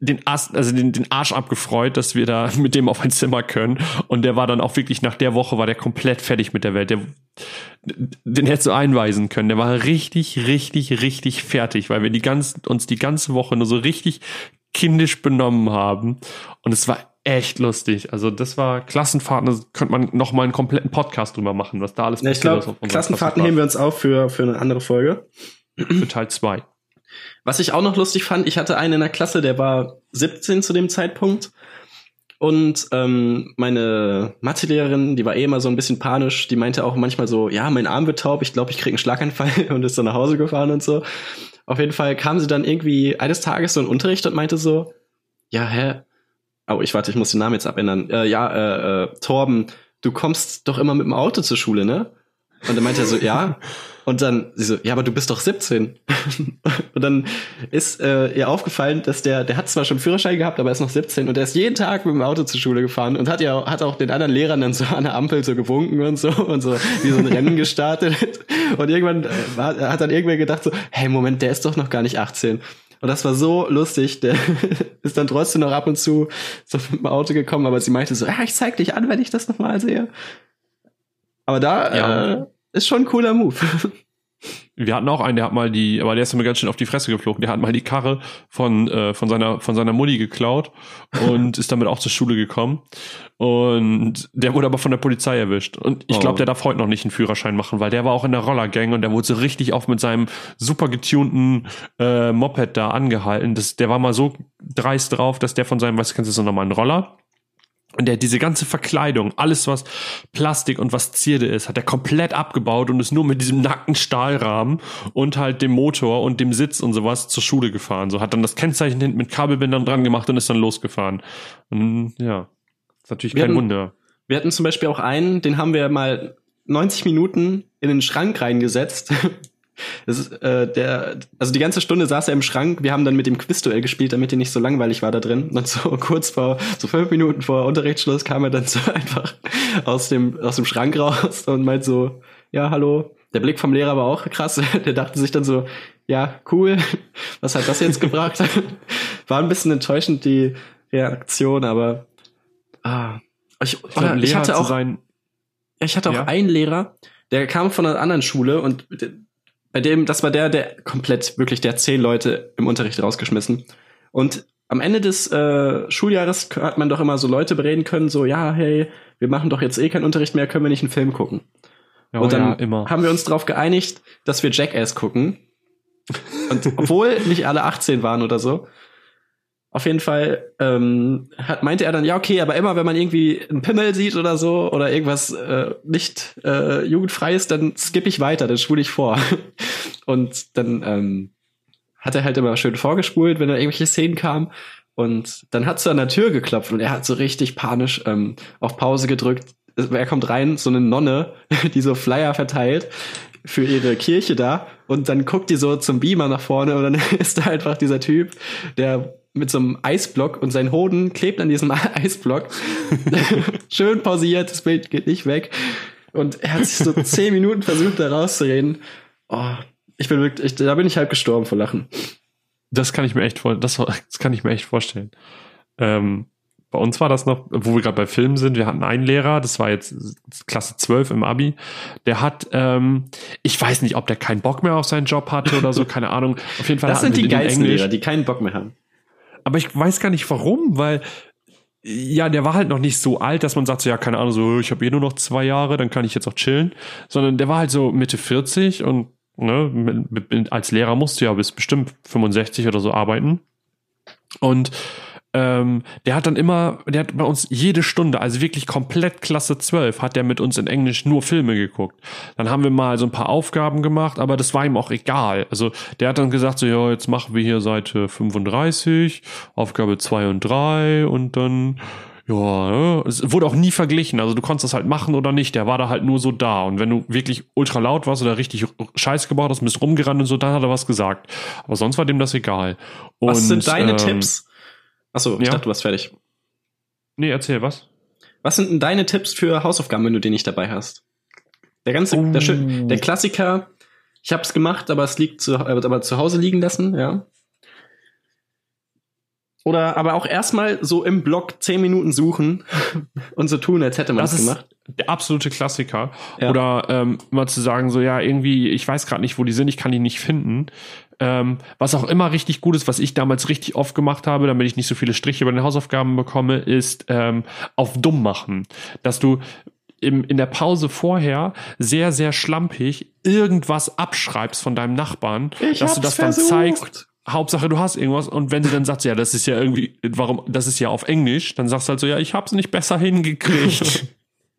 den Ast, also den, den Arsch abgefreut, dass wir da mit dem auf ein Zimmer können. Und der war dann auch wirklich nach der Woche war der komplett fertig mit der Welt. Der, den hättest du einweisen können. Der war richtig, richtig, richtig fertig, weil wir die ganz, uns die ganze Woche nur so richtig kindisch benommen haben. Und es war echt lustig. Also das war Klassenfahrten, da könnte man noch mal einen kompletten Podcast drüber machen, was da alles ja, passiert ist. Klassenfahrten heben wir uns auf für, für eine andere Folge. Für Teil 2. Was ich auch noch lustig fand, ich hatte einen in der Klasse, der war 17 zu dem Zeitpunkt. Und ähm, meine Mathelehrerin, die war eh immer so ein bisschen panisch, die meinte auch manchmal so, ja, mein Arm wird taub, ich glaube, ich kriege einen Schlaganfall und ist dann nach Hause gefahren und so. Auf jeden Fall kam sie dann irgendwie eines Tages so in Unterricht und meinte so, ja, hä? Oh, ich warte, ich muss den Namen jetzt abändern. Äh, ja, äh, äh, Torben, du kommst doch immer mit dem Auto zur Schule, ne? Und dann meinte er so, ja. Und dann sie so, ja, aber du bist doch 17. und dann ist äh, ihr aufgefallen, dass der, der hat zwar schon Führerschein gehabt, aber er ist noch 17 und er ist jeden Tag mit dem Auto zur Schule gefahren und hat ja hat auch den anderen Lehrern dann so an der Ampel so gewunken und so und so wie so ein Rennen gestartet. Und irgendwann äh, hat, hat dann irgendwer gedacht so, hey Moment, der ist doch noch gar nicht 18. Und das war so lustig. Der ist dann trotzdem noch ab und zu so mit dem Auto gekommen, aber sie meinte so, ja, ich zeig dich an, wenn ich das nochmal sehe. Aber da ja. äh, ist schon ein cooler Move. Wir hatten auch einen, der hat mal die, aber der ist mir ganz schön auf die Fresse geflogen. Der hat mal die Karre von äh, von seiner von seiner Mutti geklaut und ist damit auch zur Schule gekommen. Und der wurde aber von der Polizei erwischt. Und ich glaube, oh. der darf heute noch nicht einen Führerschein machen, weil der war auch in der Rollergang und der wurde so richtig auf mit seinem super getunten äh, Moped da angehalten. Das, der war mal so dreist drauf, dass der von seinem, was kennst du so nochmal einen Roller? Und der diese ganze Verkleidung, alles was Plastik und was Zierde ist, hat er komplett abgebaut und ist nur mit diesem nackten Stahlrahmen und halt dem Motor und dem Sitz und sowas zur Schule gefahren. So hat dann das Kennzeichen hinten mit Kabelbändern dran gemacht und ist dann losgefahren. Und ja, ist natürlich wir kein hatten, Wunder. Wir hatten zum Beispiel auch einen, den haben wir mal 90 Minuten in den Schrank reingesetzt das ist, äh, der, also die ganze Stunde saß er im Schrank. Wir haben dann mit dem Quizduell gespielt, damit er nicht so langweilig war da drin. Und so kurz vor, so fünf Minuten vor Unterrichtsschluss kam er dann so einfach aus dem, aus dem Schrank raus und meint so, ja, hallo. Der Blick vom Lehrer war auch krass. Der dachte sich dann so, ja, cool. Was hat das jetzt gebracht? War ein bisschen enttäuschend, die Reaktion, aber, ah. Ich, ich, glaub, ich hatte auch, ich hatte auch ja? einen Lehrer, der kam von einer anderen Schule und bei dem, das war der, der komplett, wirklich, der zehn Leute im Unterricht rausgeschmissen. Und am Ende des äh, Schuljahres hat man doch immer so Leute bereden können, so, ja, hey, wir machen doch jetzt eh keinen Unterricht mehr, können wir nicht einen Film gucken? Oh, und dann ja, haben wir uns darauf geeinigt, dass wir Jackass gucken. Und obwohl nicht alle 18 waren oder so, auf jeden Fall ähm, hat, meinte er dann, ja, okay, aber immer wenn man irgendwie einen Pimmel sieht oder so oder irgendwas äh, nicht äh, jugendfreies, dann skippe ich weiter, dann spule ich vor. Und dann ähm, hat er halt immer schön vorgespult, wenn da irgendwelche Szenen kamen. Und dann hat es an der Tür geklopft und er hat so richtig panisch ähm, auf Pause gedrückt. Er kommt rein, so eine Nonne, die so Flyer verteilt für ihre Kirche da und dann guckt die so zum Beamer nach vorne und dann ist da einfach dieser Typ, der mit so einem Eisblock und sein Hoden klebt an diesem Eisblock. Schön pausiert, das Bild geht nicht weg. Und er hat sich so zehn Minuten versucht, da rauszureden. Oh, ich bin wirklich, da bin ich halb gestorben vor Lachen. Das kann ich mir echt vor, das, das kann ich mir echt vorstellen. Ähm, bei uns war das noch, wo wir gerade bei Filmen sind, wir hatten einen Lehrer, das war jetzt Klasse 12 im Abi, der hat, ähm, ich weiß nicht, ob der keinen Bock mehr auf seinen Job hatte oder so, keine Ahnung. Auf jeden Fall. Das sind die geilsten Lehrer, die keinen Bock mehr haben. Aber ich weiß gar nicht warum, weil ja, der war halt noch nicht so alt, dass man sagt, so, ja, keine Ahnung, so, ich habe eh nur noch zwei Jahre, dann kann ich jetzt auch chillen. Sondern der war halt so Mitte 40 und ne, mit, mit, als Lehrer musste ja bis bestimmt 65 oder so arbeiten. Und ähm, der hat dann immer, der hat bei uns jede Stunde, also wirklich komplett Klasse 12, hat der mit uns in Englisch nur Filme geguckt. Dann haben wir mal so ein paar Aufgaben gemacht, aber das war ihm auch egal. Also der hat dann gesagt, so, ja, jetzt machen wir hier Seite 35, Aufgabe 2 und 3 und dann ja, es wurde auch nie verglichen. Also du konntest das halt machen oder nicht. Der war da halt nur so da. Und wenn du wirklich ultra laut warst oder richtig Scheiß gebaut hast, bist rumgerannt und so, dann hat er was gesagt. Aber sonst war dem das egal. Und, was sind deine ähm, Tipps? Achso, ich ja. dachte, du warst fertig. Nee, erzähl was. Was sind denn deine Tipps für Hausaufgaben, wenn du die nicht dabei hast? Der ganze, oh. der, der, Klassiker, ich hab's gemacht, aber es liegt zu, aber zu Hause liegen lassen, ja. Oder aber auch erstmal so im Blog zehn Minuten suchen und so tun, als hätte man es gemacht. Der absolute Klassiker. Ja. Oder ähm, mal zu sagen, so ja, irgendwie, ich weiß gerade nicht, wo die sind, ich kann die nicht finden. Ähm, was auch immer richtig gut ist, was ich damals richtig oft gemacht habe, damit ich nicht so viele Striche bei den Hausaufgaben bekomme, ist ähm, auf dumm machen. Dass du im, in der Pause vorher sehr, sehr schlampig irgendwas abschreibst von deinem Nachbarn, ich dass du das dann versucht. zeigst Hauptsache du hast irgendwas und wenn sie dann sagt, ja, das ist ja irgendwie, warum, das ist ja auf Englisch, dann sagst du halt so, ja, ich hab's nicht besser hingekriegt.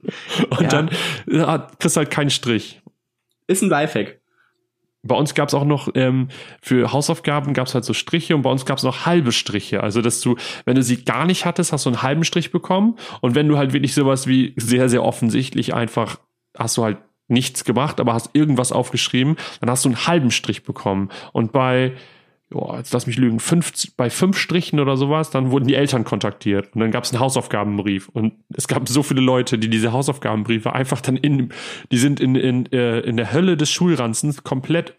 und ja. dann ja, kriegst du halt keinen Strich. Ist ein Lifehack. Bei uns gab's auch noch, ähm, für Hausaufgaben gab's halt so Striche und bei uns gab's noch halbe Striche. Also, dass du, wenn du sie gar nicht hattest, hast du einen halben Strich bekommen. Und wenn du halt wirklich sowas wie sehr, sehr offensichtlich einfach, hast du halt nichts gemacht, aber hast irgendwas aufgeschrieben, dann hast du einen halben Strich bekommen. Und bei, ja, jetzt lass mich lügen, fünf, bei fünf Strichen oder sowas, dann wurden die Eltern kontaktiert. Und dann gab es einen Hausaufgabenbrief. Und es gab so viele Leute, die diese Hausaufgabenbriefe einfach dann in, die sind in, in, äh, in der Hölle des Schulranzens komplett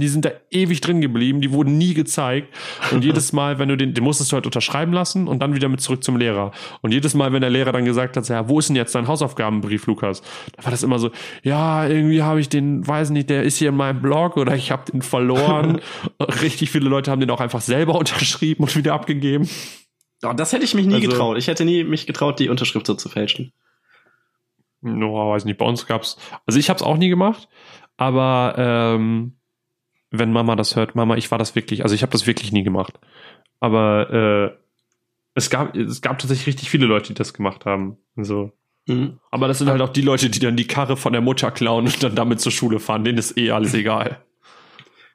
die sind da ewig drin geblieben, die wurden nie gezeigt. Und jedes Mal, wenn du den, den musstest du halt unterschreiben lassen und dann wieder mit zurück zum Lehrer. Und jedes Mal, wenn der Lehrer dann gesagt hat, ja, wo ist denn jetzt dein Hausaufgabenbrief, Lukas? Da war das immer so, ja, irgendwie habe ich den, weiß nicht, der ist hier in meinem Blog oder ich habe den verloren. Richtig viele Leute haben den auch einfach selber unterschrieben und wieder abgegeben. Oh, das hätte ich mich nie also, getraut. Ich hätte nie mich getraut, die Unterschrift so zu fälschen. No, weiß nicht. Bei uns gab's, also ich habe es auch nie gemacht, aber ähm, wenn Mama das hört, Mama, ich war das wirklich, also ich habe das wirklich nie gemacht. Aber äh, es gab es gab tatsächlich richtig viele Leute, die das gemacht haben. So. Mhm. Aber das sind halt auch die Leute, die dann die Karre von der Mutter klauen und dann damit zur Schule fahren. Denen ist eh alles egal.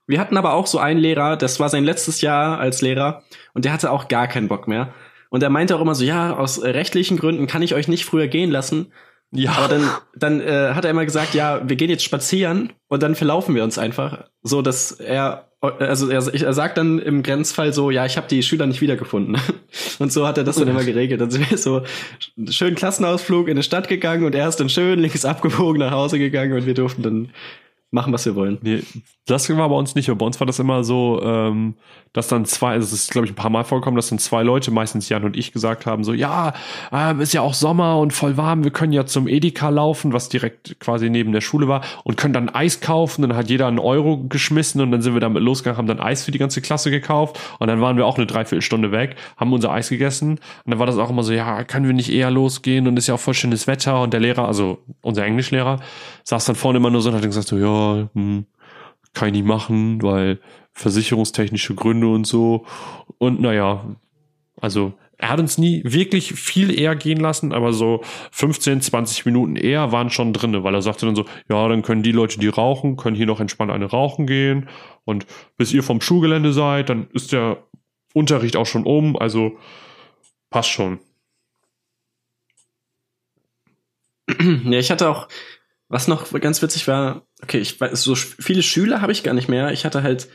Wir hatten aber auch so einen Lehrer, das war sein letztes Jahr als Lehrer und der hatte auch gar keinen Bock mehr. Und er meinte auch immer so, ja, aus rechtlichen Gründen kann ich euch nicht früher gehen lassen. Ja. Aber dann, dann äh, hat er immer gesagt, ja, wir gehen jetzt spazieren und dann verlaufen wir uns einfach. So, dass er, also er, er sagt dann im Grenzfall so, ja, ich habe die Schüler nicht wiedergefunden. Und so hat er das dann immer geregelt. Dann sind wir so schön Klassenausflug in die Stadt gegangen und er ist dann schön links abgebogen nach Hause gegangen und wir durften dann machen, was wir wollen. Nee, das war bei uns nicht. Bei uns war das immer so, ähm, dass dann zwei, also es ist, glaube ich, ein paar Mal vorgekommen, dass dann zwei Leute, meistens Jan und ich, gesagt haben, so, ja, ähm, ist ja auch Sommer und voll warm, wir können ja zum Edeka laufen, was direkt quasi neben der Schule war, und können dann Eis kaufen. Dann hat jeder einen Euro geschmissen und dann sind wir damit losgegangen, haben dann Eis für die ganze Klasse gekauft und dann waren wir auch eine Dreiviertelstunde weg, haben unser Eis gegessen und dann war das auch immer so, ja, können wir nicht eher losgehen und ist ja auch voll schönes Wetter und der Lehrer, also unser Englischlehrer, saß dann vorne immer nur so und hat gesagt so, ja, hm, kann ich nicht machen, weil versicherungstechnische Gründe und so. Und naja, also er hat uns nie wirklich viel eher gehen lassen, aber so 15, 20 Minuten eher waren schon drinne, weil er sagte dann so, ja, dann können die Leute, die rauchen, können hier noch entspannt eine rauchen gehen und bis ihr vom Schulgelände seid, dann ist der Unterricht auch schon um, also passt schon. Ja, ich hatte auch was noch ganz witzig war, okay, ich weiß, so viele Schüler habe ich gar nicht mehr. Ich hatte halt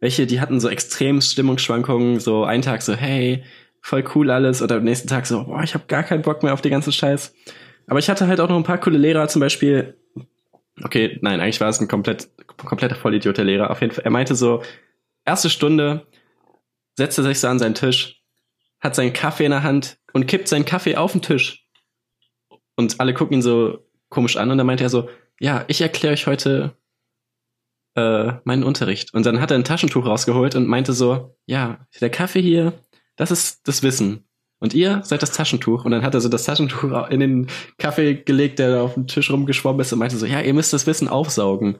welche, die hatten so extrem Stimmungsschwankungen, so einen Tag so, hey, voll cool alles, oder am nächsten Tag so, boah, ich habe gar keinen Bock mehr auf die ganze Scheiß. Aber ich hatte halt auch noch ein paar coole Lehrer, zum Beispiel, okay, nein, eigentlich war es ein komplett, kompletter Vollidiot, der Lehrer. Auf jeden Fall, er meinte so, erste Stunde, setzte sich so an seinen Tisch, hat seinen Kaffee in der Hand und kippt seinen Kaffee auf den Tisch. Und alle gucken ihn so komisch an und dann meinte er so, ja, ich erkläre euch heute äh, meinen Unterricht. Und dann hat er ein Taschentuch rausgeholt und meinte so, ja, der Kaffee hier, das ist das Wissen. Und ihr seid das Taschentuch. Und dann hat er so das Taschentuch in den Kaffee gelegt, der da auf dem Tisch rumgeschwommen ist und meinte so, ja, ihr müsst das Wissen aufsaugen.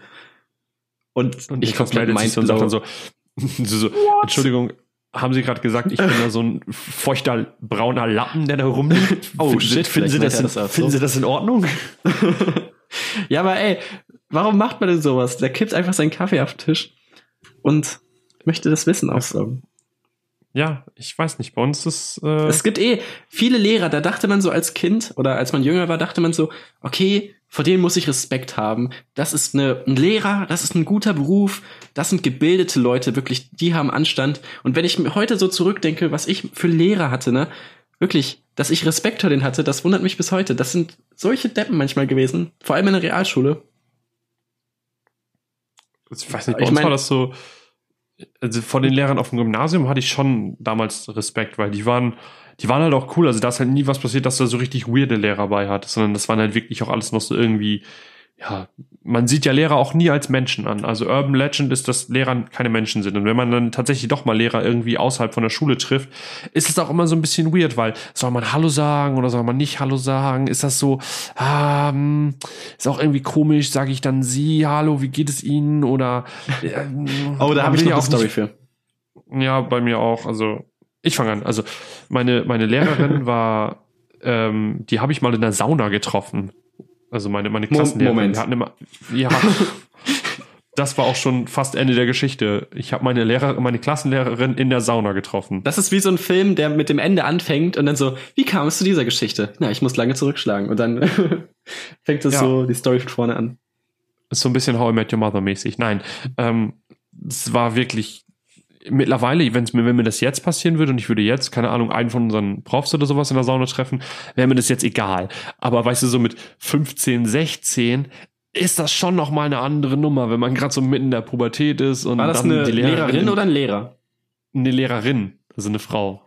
Und, und ich komplett meinte und sagt dann so, so, so Entschuldigung, haben Sie gerade gesagt, ich bin da so ein feuchter brauner Lappen, der da rumliegt? Oh shit, finden Sie das, in, das finden Sie das in Ordnung? ja, aber ey, warum macht man denn sowas? Der kippt einfach seinen Kaffee auf den Tisch und möchte das Wissen aufsaugen. Ja, ich weiß nicht, bei uns ist. Äh es gibt eh viele Lehrer, da dachte man so als Kind oder als man jünger war, dachte man so, okay, vor denen muss ich Respekt haben. Das ist eine, ein Lehrer, das ist ein guter Beruf, das sind gebildete Leute, wirklich, die haben Anstand. Und wenn ich mir heute so zurückdenke, was ich für Lehrer hatte, ne, wirklich, dass ich Respekt vor denen hatte, das wundert mich bis heute. Das sind solche Deppen manchmal gewesen, vor allem in der Realschule. Ich weiß nicht, bei ich uns mein, war das so, also vor den Lehrern auf dem Gymnasium hatte ich schon damals Respekt, weil die waren, die waren halt auch cool. Also da ist halt nie was passiert, dass du so richtig weirde Lehrer bei hattest, sondern das waren halt wirklich auch alles noch so irgendwie ja, man sieht ja Lehrer auch nie als Menschen an. Also Urban Legend ist, dass Lehrer keine Menschen sind. Und wenn man dann tatsächlich doch mal Lehrer irgendwie außerhalb von der Schule trifft, ist es auch immer so ein bisschen weird, weil soll man Hallo sagen oder soll man nicht Hallo sagen? Ist das so, ähm, ist auch irgendwie komisch, sage ich dann Sie, Hallo, wie geht es Ihnen? Oder ähm, Oh, da habe ich noch eine Story für. Ja, bei mir auch. Also, ich fange an. Also, meine, meine Lehrerin war, ähm, die habe ich mal in der Sauna getroffen. Also meine, meine Klassenlehrerin. Moment. Wir hatten immer, ja, das war auch schon fast Ende der Geschichte. Ich habe meine Lehrer, meine Klassenlehrerin in der Sauna getroffen. Das ist wie so ein Film, der mit dem Ende anfängt und dann so, wie kam es zu dieser Geschichte? Na, ich muss lange zurückschlagen und dann fängt es ja. so die Story von vorne an. Ist so ein bisschen How I Met Your Mother mäßig. Nein, ähm, es war wirklich mittlerweile, wenn's mir, wenn mir das jetzt passieren würde und ich würde jetzt, keine Ahnung, einen von unseren Profs oder sowas in der Sauna treffen, wäre mir das jetzt egal. Aber weißt du, so mit 15, 16 ist das schon noch mal eine andere Nummer, wenn man gerade so mitten in der Pubertät ist und War das dann eine die Lehrerin, Lehrerin oder ein Lehrer? Eine Lehrerin, also eine Frau.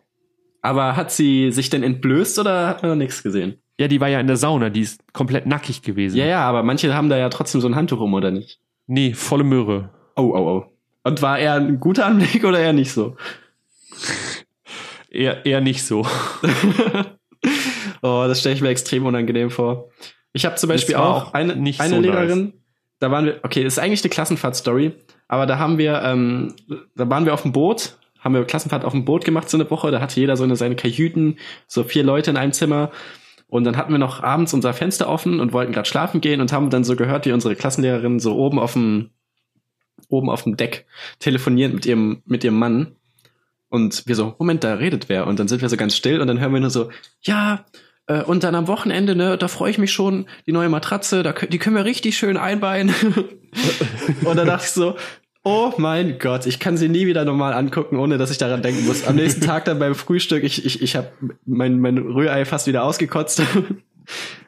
Aber hat sie sich denn entblößt oder hat man da nichts gesehen? Ja, die war ja in der Sauna, die ist komplett nackig gewesen. Ja, ja, aber manche haben da ja trotzdem so ein Handtuch rum, oder nicht? Nee, volle Möhre. Oh, oh, oh. Und war er ein guter Anblick oder eher nicht so? eher, eher nicht so. oh, das stelle ich mir extrem unangenehm vor. Ich habe zum Beispiel auch eine, eine so Lehrerin, nice. da waren wir, okay, das ist eigentlich eine Klassenfahrt-Story, aber da haben wir, ähm, da waren wir auf dem Boot, haben wir Klassenfahrt auf dem Boot gemacht so eine Woche, da hatte jeder so eine, seine Kajüten, so vier Leute in einem Zimmer und dann hatten wir noch abends unser Fenster offen und wollten gerade schlafen gehen und haben dann so gehört, wie unsere Klassenlehrerin so oben auf dem oben auf dem Deck telefoniert mit ihrem mit ihrem Mann und wir so Moment, da redet wer und dann sind wir so ganz still und dann hören wir nur so ja, äh, und dann am Wochenende, ne, da freue ich mich schon, die neue Matratze, da, die können wir richtig schön einweihen. und dann dachte ich so, oh mein Gott, ich kann sie nie wieder normal angucken, ohne dass ich daran denken muss. Am nächsten Tag dann beim Frühstück, ich, ich, ich habe mein, mein Rührei fast wieder ausgekotzt.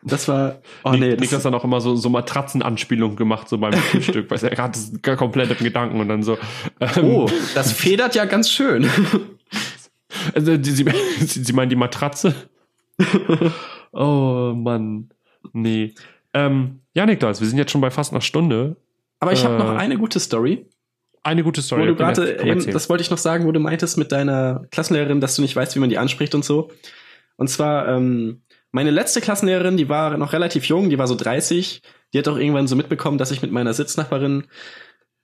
Das war. Oh nee. Niklas hat auch immer so, so Matratzenanspielungen gemacht, so beim Frühstück, weil er hat das komplett im Gedanken und dann so. Ähm, oh, das federt ja ganz schön. Also, die, sie, sie meinen die Matratze? oh Mann. Nee. Ähm, ja, Niklas, wir sind jetzt schon bei fast einer Stunde. Aber ich habe noch äh, eine gute Story. Eine gute Story. Wo du gerade eben, das wollte ich noch sagen, wo du meintest mit deiner Klassenlehrerin, dass du nicht weißt, wie man die anspricht und so. Und zwar, ähm, meine letzte Klassenlehrerin, die war noch relativ jung, die war so 30. Die hat auch irgendwann so mitbekommen, dass ich mit meiner Sitznachbarin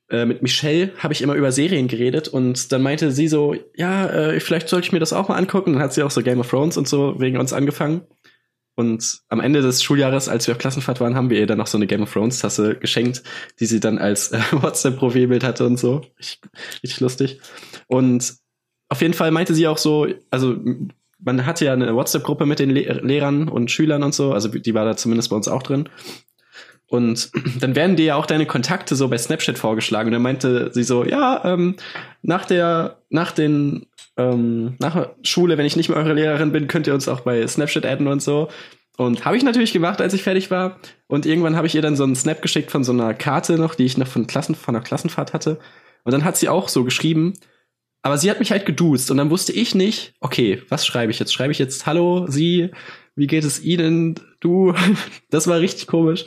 äh, mit Michelle habe ich immer über Serien geredet und dann meinte sie so, ja, äh, vielleicht sollte ich mir das auch mal angucken. Dann hat sie auch so Game of Thrones und so wegen uns angefangen. Und am Ende des Schuljahres, als wir auf Klassenfahrt waren, haben wir ihr dann noch so eine Game of Thrones Tasse geschenkt, die sie dann als äh, WhatsApp-Profilbild hatte und so. Richtig, richtig lustig. Und auf jeden Fall meinte sie auch so, also man hatte ja eine WhatsApp-Gruppe mit den Le Lehrern und Schülern und so, also die war da zumindest bei uns auch drin. Und dann werden dir ja auch deine Kontakte so bei Snapchat vorgeschlagen. Und dann meinte sie so, ja, ähm, nach der, nach den, ähm, nach Schule, wenn ich nicht mehr eure Lehrerin bin, könnt ihr uns auch bei Snapchat adden und so. Und habe ich natürlich gemacht, als ich fertig war. Und irgendwann habe ich ihr dann so einen Snap geschickt von so einer Karte noch, die ich noch von Klassen, von einer Klassenfahrt hatte. Und dann hat sie auch so geschrieben, aber sie hat mich halt geduzt und dann wusste ich nicht, okay, was schreibe ich jetzt? Schreibe ich jetzt Hallo, Sie, wie geht es Ihnen, du? Das war richtig komisch.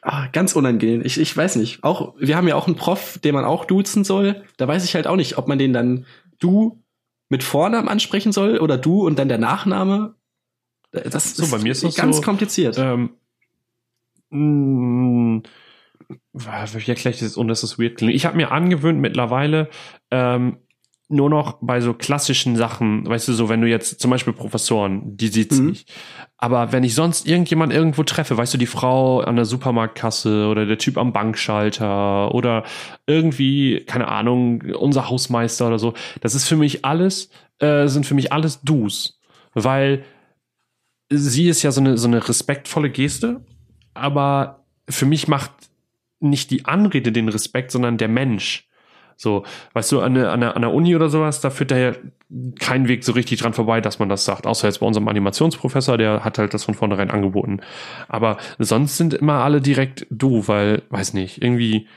Ah, ganz unangenehm. Ich, ich weiß nicht. Auch, wir haben ja auch einen Prof, den man auch duzen soll. Da weiß ich halt auch nicht, ob man den dann du mit Vornamen ansprechen soll oder du und dann der Nachname. Das so, ist, bei mir ist das ganz so, kompliziert. Ähm, mh, wie erkläre ich das, ohne dass das weird klingt? Ich habe mir angewöhnt mittlerweile, ähm, nur noch bei so klassischen Sachen, weißt du, so wenn du jetzt zum Beispiel Professoren, die sieht's mhm. nicht. Aber wenn ich sonst irgendjemand irgendwo treffe, weißt du, die Frau an der Supermarktkasse oder der Typ am Bankschalter oder irgendwie, keine Ahnung, unser Hausmeister oder so, das ist für mich alles, äh, sind für mich alles Dus. Weil sie ist ja so eine, so eine respektvolle Geste, aber für mich macht nicht die Anrede den Respekt, sondern der Mensch. So, weißt du, an der, an, der, an der Uni oder sowas, da führt daher kein Weg so richtig dran vorbei, dass man das sagt. Außer jetzt bei unserem Animationsprofessor, der hat halt das von vornherein angeboten. Aber sonst sind immer alle direkt du, weil, weiß nicht, irgendwie,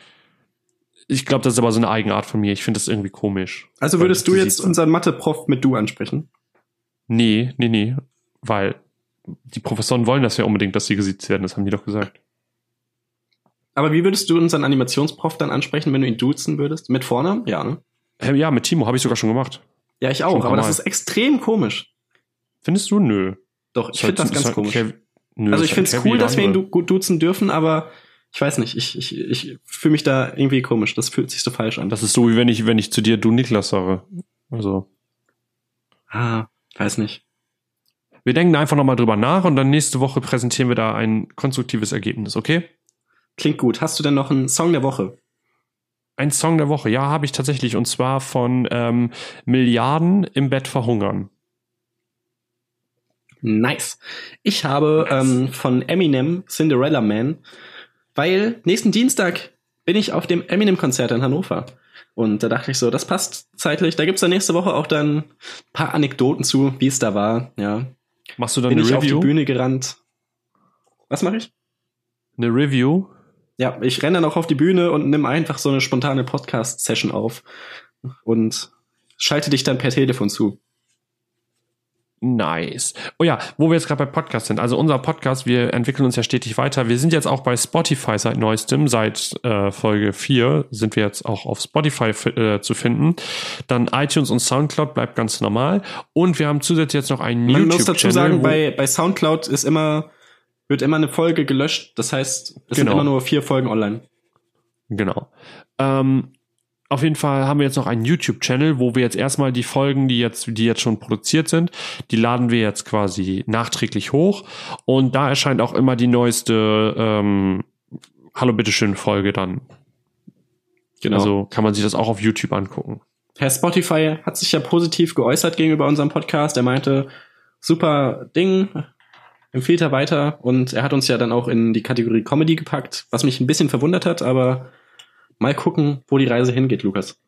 ich glaube, das ist aber so eine Eigenart von mir. Ich finde das irgendwie komisch. Also würdest du jetzt unseren Mathe-Prof mit du ansprechen? Nee, nee, nee. Weil die Professoren wollen das ja unbedingt, dass sie gesiezt werden. Das haben die doch gesagt. Aber wie würdest du unseren Animationsprof dann ansprechen, wenn du ihn duzen würdest? Mit Vornamen? Ja, ne? Ähm, ja, mit Timo habe ich sogar schon gemacht. Ja, ich auch, aber das ist extrem komisch. Findest du? Nö. Doch, ich finde das ganz komisch. Kev nö, also ich finde es cool, dass wir ihn du duzen dürfen, aber Ich weiß nicht, ich, ich, ich fühle mich da irgendwie komisch. Das fühlt sich so falsch an. Das ist so, wie wenn ich, wenn ich zu dir du Niklas sage. Also. Ah, weiß nicht. Wir denken einfach nochmal drüber nach und dann nächste Woche präsentieren wir da ein konstruktives Ergebnis, okay? Klingt gut. Hast du denn noch einen Song der Woche? Ein Song der Woche, ja, habe ich tatsächlich. Und zwar von ähm, Milliarden im Bett verhungern. Nice. Ich habe nice. ähm, von Eminem Cinderella Man, weil nächsten Dienstag bin ich auf dem Eminem-Konzert in Hannover. Und da dachte ich so, das passt zeitlich. Da gibt's dann nächste Woche auch dann ein paar Anekdoten zu, wie es da war. Ja. Machst du dann bin eine ich Review? auf die Bühne gerannt. Was mache ich? Eine Review? Ja, ich renne dann auch auf die Bühne und nimm einfach so eine spontane Podcast-Session auf und schalte dich dann per Telefon zu. Nice. Oh ja, wo wir jetzt gerade bei Podcast sind. Also unser Podcast, wir entwickeln uns ja stetig weiter. Wir sind jetzt auch bei Spotify seit neuestem. Seit äh, Folge 4 sind wir jetzt auch auf Spotify äh, zu finden. Dann iTunes und Soundcloud bleibt ganz normal. Und wir haben zusätzlich jetzt noch einen YouTube-Channel. Man muss dazu sagen, bei, bei Soundcloud ist immer, wird immer eine Folge gelöscht. Das heißt, es genau. sind immer nur vier Folgen online. Genau. Ähm, auf jeden Fall haben wir jetzt noch einen YouTube-Channel, wo wir jetzt erstmal die Folgen, die jetzt, die jetzt schon produziert sind, die laden wir jetzt quasi nachträglich hoch. Und da erscheint auch immer die neueste ähm, Hallo bitteschön Folge dann. Genau. Also kann man sich das auch auf YouTube angucken. Herr Spotify hat sich ja positiv geäußert gegenüber unserem Podcast. Er meinte, super Ding, empfiehlt er weiter. Und er hat uns ja dann auch in die Kategorie Comedy gepackt, was mich ein bisschen verwundert hat, aber mal gucken, wo die Reise hingeht, Lukas.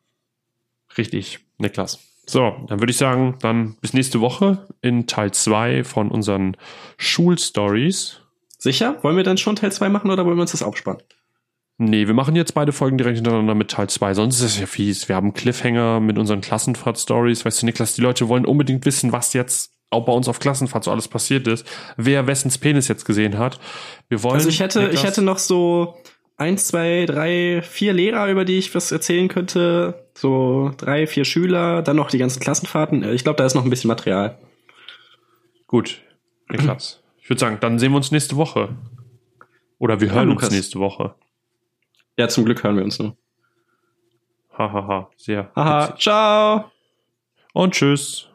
Richtig, Niklas. So, dann würde ich sagen, dann bis nächste Woche in Teil 2 von unseren Schulstories. Sicher? Wollen wir dann schon Teil 2 machen oder wollen wir uns das aufsparen? Nee, wir machen jetzt beide Folgen direkt hintereinander mit Teil 2, sonst ist es ja fies. Wir haben Cliffhanger mit unseren Klassenfahrt-Stories. Weißt du, Niklas, die Leute wollen unbedingt wissen, was jetzt auch bei uns auf Klassenfahrt so alles passiert ist. Wer wessens Penis jetzt gesehen hat. Wir wollen. Also ich hätte, Niklas, ich hätte noch so eins, zwei, drei, vier Lehrer, über die ich was erzählen könnte. So drei, vier Schüler, dann noch die ganzen Klassenfahrten. Ich glaube, da ist noch ein bisschen Material. Gut, Niklas. Ich würde sagen, dann sehen wir uns nächste Woche. Oder wir hören ja, uns nächste Woche. Ja, zum Glück hören wir uns nur. Hahaha, ha, ha. sehr. Haha, ciao. Und tschüss.